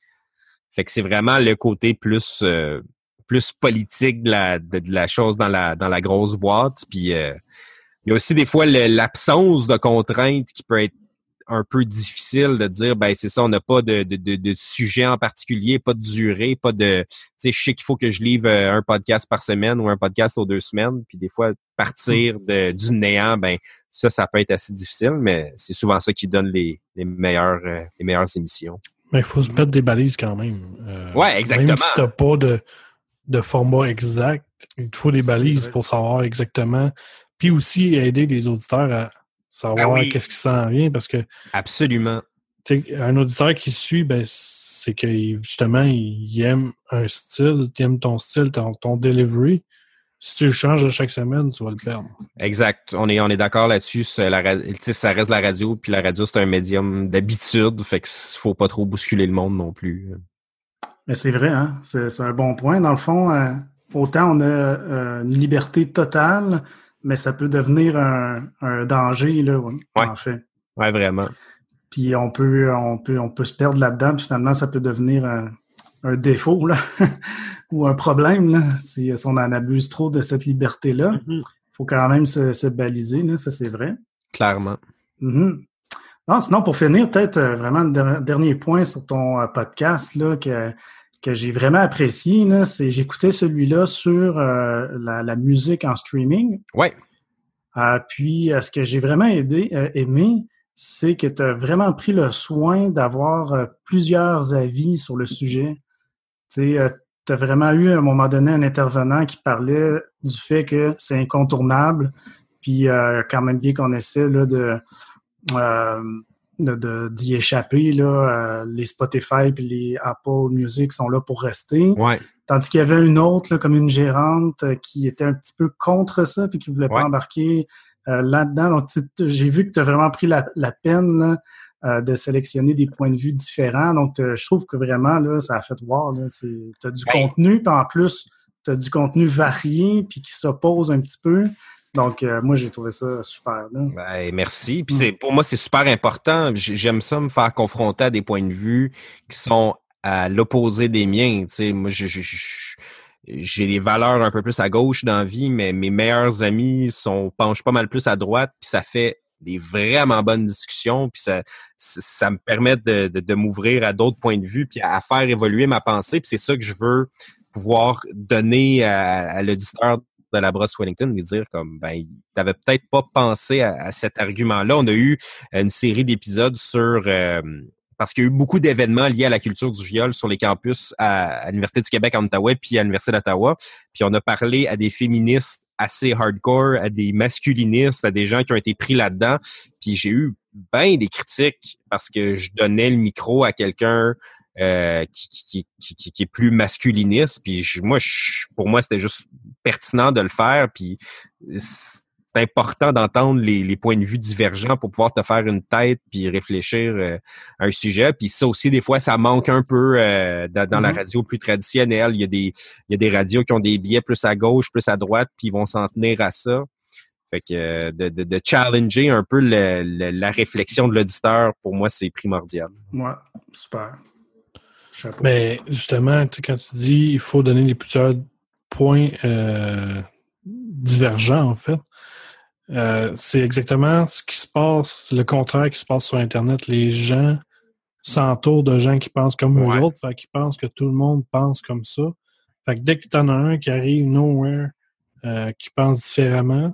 Fait que c'est vraiment le côté plus euh, plus politique de la, de, de la chose dans la, dans la grosse boîte. Puis euh, il y a aussi des fois l'absence de contraintes qui peut être un peu difficile de dire ben c'est ça, on n'a pas de, de, de, de sujet en particulier, pas de durée, pas de. Tu sais, je sais qu'il faut que je livre euh, un podcast par semaine ou un podcast aux deux semaines. Puis des fois, partir de, du néant, ben ça, ça peut être assez difficile, mais c'est souvent ça qui donne les, les meilleures euh, les meilleures émissions. Mais il faut se mettre des balises quand même. Euh, Ouais, exactement. Même si t'as pas de, de format exact, il te faut des balises pour savoir exactement. Puis aussi aider les auditeurs à savoir Ah oui. qu'est-ce qui s'en vient parce que Absolument. un auditeur qui suit, ben, c'est que justement, il aime un style, il aime ton style, ton, ton delivery. Si tu le changes à chaque semaine, tu vas le perdre. Exact. On est, on est d'accord là-dessus. Sais, Ça reste la radio, puis la radio, c'est un médium d'habitude. Fait que s- faut pas trop bousculer le monde non plus. Mais c'est vrai, hein? c'est un bon point. Dans le fond, euh, autant on a euh, une liberté totale, mais ça peut devenir un, un danger, là, oui, Ouais. en fait. Ouais, vraiment. Puis on peut, on peut, on peut se perdre là-dedans, puis finalement, ça peut devenir un, un défaut là, ou un problème là, si, si on en abuse trop de cette liberté-là. Il faut quand même se, se baliser, là, ça c'est vrai. Clairement. Mhm. Non, sinon, pour finir, peut-être euh, vraiment un dernier point sur ton euh, podcast là, que, que j'ai vraiment apprécié, là, c'est j'écoutais celui-là sur euh, la, la musique en streaming. Ouais. Euh, puis, ce que j'ai vraiment aidé, aimé, c'est que tu as vraiment pris le soin d'avoir plusieurs avis sur le sujet. Tu as vraiment eu à un moment donné un intervenant qui parlait du fait que c'est incontournable, puis euh, quand même bien qu'on essaie là, de- d'y échapper. Là. Euh, les Spotify et les Apple Music sont là pour rester. Ouais. Tandis qu'il y avait une autre, là, comme une gérante, euh, qui était un petit peu contre ça puis qui voulait Ouais. pas embarquer euh, là-dedans. Donc, j'ai vu que tu as vraiment pris la, la peine là, euh, de sélectionner des points de vue différents. Donc, euh, je trouve que vraiment, là, ça a fait voir. Tu as du Ouais. contenu, puis en plus, tu as du contenu varié puis qui s'oppose un petit peu. Donc, euh, moi, j'ai trouvé ça super. Là. Ben, merci. Puis c'est pour moi, c'est super important. J'aime ça me faire confronter à des points de vue qui sont à l'opposé des miens. Tu sais, moi, je- je- je- j'ai des valeurs un peu plus à gauche dans la vie, mais mes meilleurs amis sont penchent pas mal plus à droite, puis ça fait des vraiment bonnes discussions, puis ça, ça me permet de, de, de m'ouvrir à d'autres points de vue, puis à faire évoluer ma pensée, puis c'est ça que je veux pouvoir donner à, à l'auditeur de la brosse Wellington, lui dire comme ben t'avais peut-être pas pensé à, cet argument-là. On a eu une série d'épisodes sur euh, parce qu'il y a eu beaucoup d'événements liés à la culture du viol sur les campus à, l'Université du Québec en Ottawa puis à l'Université d'Ottawa. Puis on a parlé à des féministes assez hardcore, à des masculinistes, à des gens qui ont été pris là-dedans. Puis j'ai eu bien des critiques parce que je donnais le micro à quelqu'un euh, qui est plus masculiniste. Puis je- moi, je- pour moi, c'était juste pertinent de le faire. Puis c'est important d'entendre les, les points de vue divergents pour pouvoir te faire une tête puis réfléchir euh, à un sujet. Puis ça aussi, des fois, ça manque un peu euh, dans, dans la Mhm. radio plus traditionnelle. Il y, a des, il y a des radios qui ont des billets plus à gauche, plus à droite, puis ils vont s'en tenir à ça. Fait que euh, de, de, de challenger un peu le- le- la réflexion de l'auditeur, pour moi, c'est primordial. Ouais, super. Chapeau. Mais justement, quand tu dis il faut donner des plusieurs points euh, divergents, en fait, euh, c'est exactement ce qui se passe, le contraire qui se passe sur Internet. Les gens s'entourent de gens qui pensent comme Ouais. eux autres, fait qu'ils pensent que tout le monde pense comme ça. Fait que dès que tu en as un qui arrive nowhere, euh, qui pense différemment,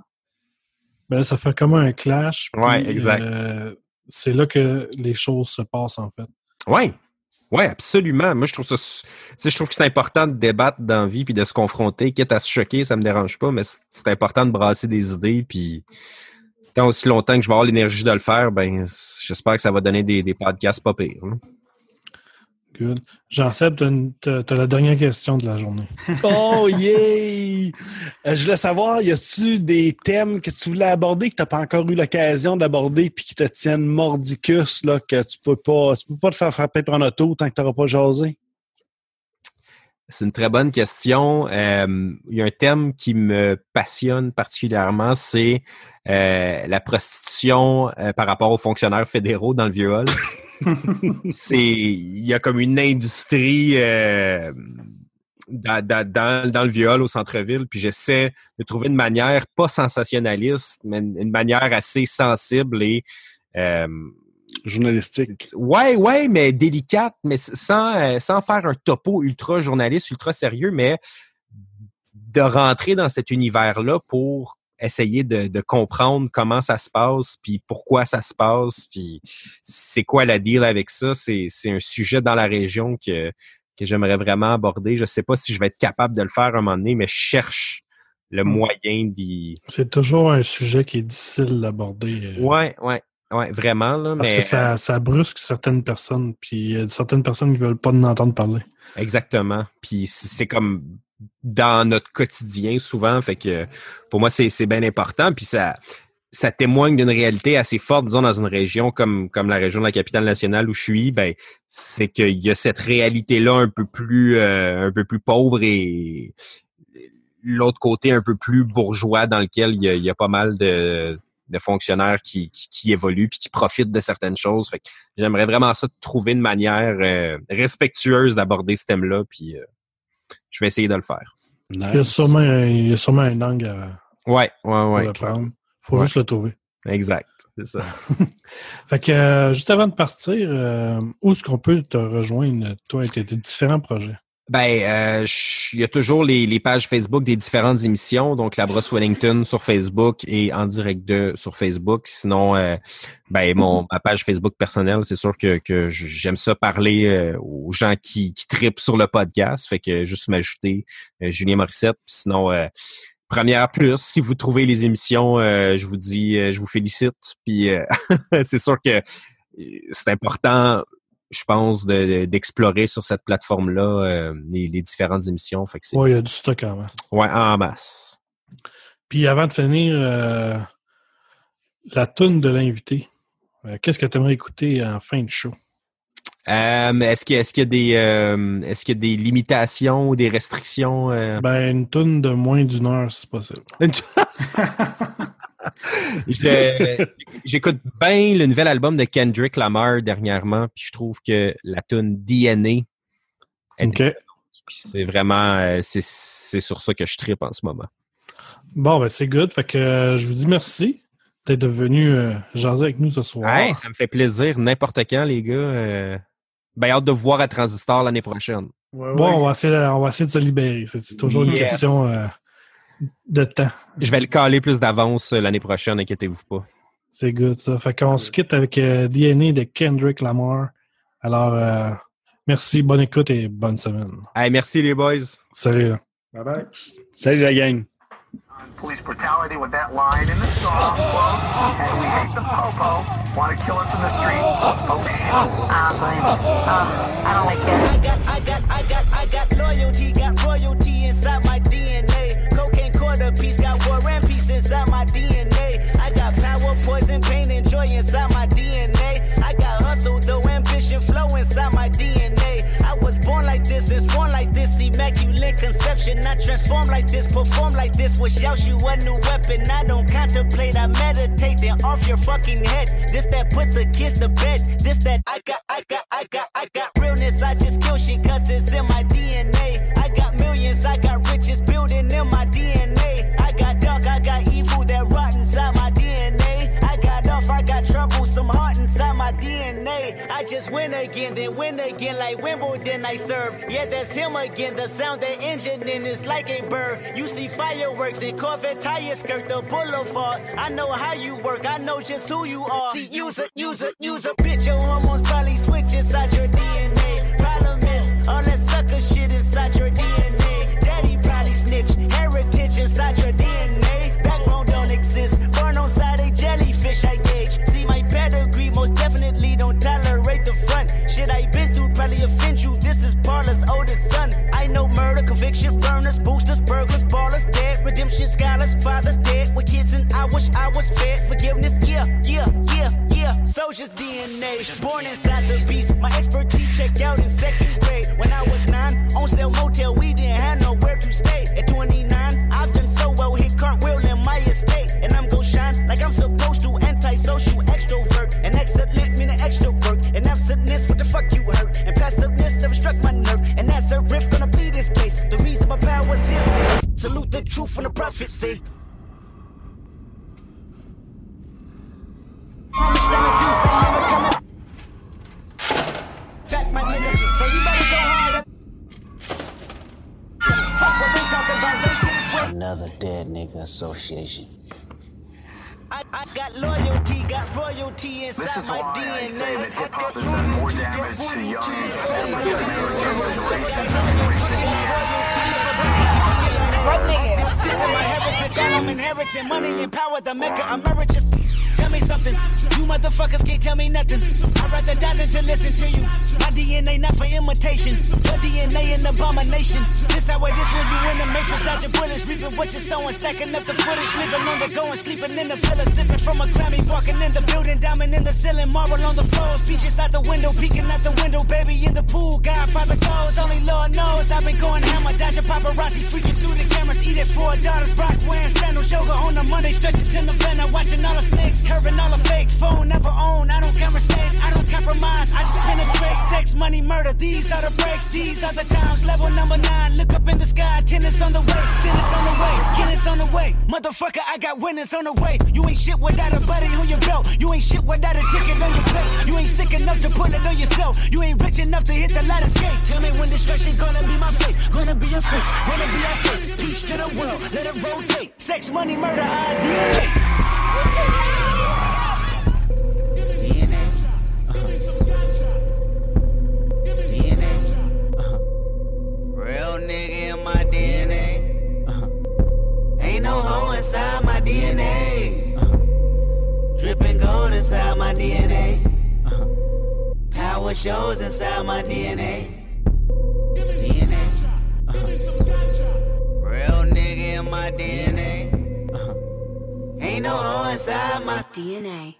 ben là, ça fait comme un clash. puis, Ouais, exact. euh, c'est là que les choses se passent, en fait. Oui, oui, absolument. Moi, je trouve ça, je trouve que c'est important de débattre dans la vie puis de se confronter, quitte à se choquer, ça me dérange pas, mais c'est- important de brasser des idées puis tant aussi longtemps que je vais avoir l'énergie de le faire, ben, j'espère que ça va donner des, des podcasts pas pires. hein. Good. Jean-Seb, t'as t'as la dernière question de la journée. Oh, yay! Euh, je voulais savoir, y a-tu des thèmes que tu voulais aborder que tu n'as pas encore eu l'occasion d'aborder puis qui te tiennent mordicus, là, que tu peux pas, tu peux pas te faire frapper par un auto tant que tu n'auras pas jasé? C'est une très bonne question. Euh, il y a un thème qui me passionne particulièrement, c'est euh, la prostitution euh, par rapport aux fonctionnaires fédéraux dans le vieux hall. c'est il y a comme une industrie euh, dans, dans, dans, le vieux hall au centre-ville, puis j'essaie de trouver une manière pas sensationnaliste, mais une, une manière assez sensible et euh, Journalistique. Ouais, ouais, mais délicate, mais sans, euh, sans faire un topo ultra journaliste, ultra sérieux, mais de rentrer dans cet univers-là pour essayer de, de comprendre comment ça se passe, puis pourquoi ça se passe, puis c'est quoi la deal avec ça. C'est, c'est un sujet dans la région que, que j'aimerais vraiment aborder. Je sais pas si je vais être capable de le faire à un moment donné, mais je cherche le Mm. moyen d'y... C'est toujours un sujet qui est difficile d'aborder. euh, Ouais, ouais, ouais, vraiment, là, Parce mais... que ça, ça brusque certaines personnes, puis il y a certaines personnes qui veulent pas en entendre parler. Exactement. Puis c'est comme dans notre quotidien souvent, fait que pour moi c'est bien important. Puis ça ça témoigne d'une réalité assez forte, disons dans une région comme comme la région de la capitale nationale où je suis. Ben c'est qu'il y a cette réalité là un peu plus euh, un peu plus pauvre et l'autre côté un peu plus bourgeois dans lequel il y a, il y a pas mal de de fonctionnaires qui, qui, qui évoluent puis qui profitent de certaines choses. Fait que j'aimerais vraiment ça trouver une manière euh, respectueuse d'aborder ce thème-là, puis euh, je vais essayer de le faire. Il, y a sûrement, un- il y a sûrement un angle à, Ouais, ouais, pour ouais. le prendre. faut Ouais. juste le trouver. Exact, c'est ça. Fait que, euh, juste avant de partir, euh, où est-ce qu'on peut te rejoindre, toi, avec tes différents projets? Ben, euh, il y a toujours les, les pages Facebook des différentes émissions, donc la brosse Wellington sur Facebook et en direct 2 sur Facebook. Sinon, euh, ben mon ma page Facebook personnelle, c'est sûr que, que j'aime ça parler euh, aux gens qui, qui tripent sur le podcast. Fait que juste m'ajouter euh, Julien Morissette. Puis sinon, euh, première plus. Si vous trouvez les émissions, euh, je vous dis, euh, je vous félicite. Puis euh, c'est sûr que euh, c'est important, je pense, de- d'explorer sur cette plateforme-là euh, les, les différentes émissions. Fait que Ouais, il y a du stock en masse. ouais, en masse. Puis avant de finir, euh, la toune de l'invité. Euh, Qu'est-ce que tu aimerais écouter en fin de show? Est-ce qu'il y, y a des est-ce qu'il y a des limitations ou des restrictions? Ben, une toune de moins d'une heure, si possible. Je- J'écoute bien le nouvel album de Kendrick Lamar dernièrement, puis je trouve que la tune DNA c'est vraiment euh, c'est c'est sur ça que je tripe en ce moment. Bon, ben, c'est good. Fait que euh, je vous dis merci d'être venu euh, jaser avec nous ce soir. Hey, ça me fait plaisir n'importe quand les gars. Euh, ben hâte de vous voir à Transistor l'année prochaine. Ouais, Bon, on va, essayer, de- on va essayer de se libérer. C'est toujours une question euh, de temps. Je vais le caler plus d'avance l'année prochaine, inquiétez-vous pas. C'est good, ça. Fait qu'on se quitte avec euh, DNA de Kendrick Lamar. Alors, euh, merci, bonne écoute et bonne semaine. Hey, merci les boys. Salut. Bye bye. Salut la gang. police brutality with that line in the song. Quote, and we hate the popo. Want to kill us in the street? Oh, Ah, boys. Oh, I don't like it. I got, I got, I got, I got Quarter got war and peace inside my DNA. I got power, poison, pain, and joy inside my DNA. I got hustle, though ambition, flow inside my DNA. I was born like this and born like this, immaculate conception. I transform like this, perform like this, wish out you a new weapon. I don't contemplate, I meditate, then off your fucking head. This that put the kids to bed. This that I got, I got, I got, I got realness. I just kill shit cause it's in my DNA. I got millions, I got riches building in my DNA. I just win again, then win again like Wimbledon I serve. Yeah, that's him again. The sound that engine in is like a bird. You see fireworks and Corvette tires skirt the boulevard. I know how you work, I know just who you are. See, use a, use a, use a bitch. Your hormones probably switch inside your DNA. Problem is, all that sucker shit inside your conviction, burners, boosters, burglars, ballers, dead, redemption, scholars, fathers dead with kids, and I wish I was fed. Forgiveness, yeah, yeah, yeah, yeah. Soldier's DNA, born inside the beast. My expertise checked out in second grade. When I was nine, on sale motel, we didn't have nowhere to stay. At 29, I've done so well, hit cartwheel in my estate, and I'm gon' shine like I'm supposed to. Antisocial association. I, I got loyalty, got royalty inside This is my why DNA. I say that hip hop has done more damage to young African Americans than racism, racism, This is my heritage, I'm inheriting money and power, the mecca emeritus. Something, you motherfuckers can't tell me nothing. I'd rather die than to listen to you. My DNA not for imitation, your DNA an abomination. This how it is when you in the matrix, dodging bullets, reaping what you're sowing, stacking up the footage, living on the go and sleeping in the villa, sipping from a Grammy, walking in the building, diamond in the ceiling, marble on the floors, beaches out the window, peeking out the window, baby in the pool, Godfather goes, only Lord knows I've been going hammer, dodging paparazzi, freaking through the cameras, eating four daughters, Brock wearing sandals, yoga on a Monday, stretching to November, watching all the snakes, all the fakes, phone never own, I don't conversate, I don't compromise, I just penetrate, sex, money, murder, these are the breaks, these are the times, level number nine, look up in the sky, tennis on the way, tennis on the way, tennis on the way, motherfucker, I got winners on the way, you ain't shit without a buddy on your belt, you ain't shit without a ticket on your plate, you ain't sick enough to put it on yourself, you ain't rich enough to hit the skate, tell me when destruction gonna be my fate, gonna be a fate, gonna be a fate, peace to the world, let it rotate, sex, money, murder, I DNA. Nigga in my DNA. Ain't no hoe inside my DNA. Uh-huh. Dripping gold inside my DNA. Uh-huh. Power shows inside my DNA. DNA. Uh-huh. Real nigga in my DNA. Uh-huh. Ain't no hoe inside my DNA.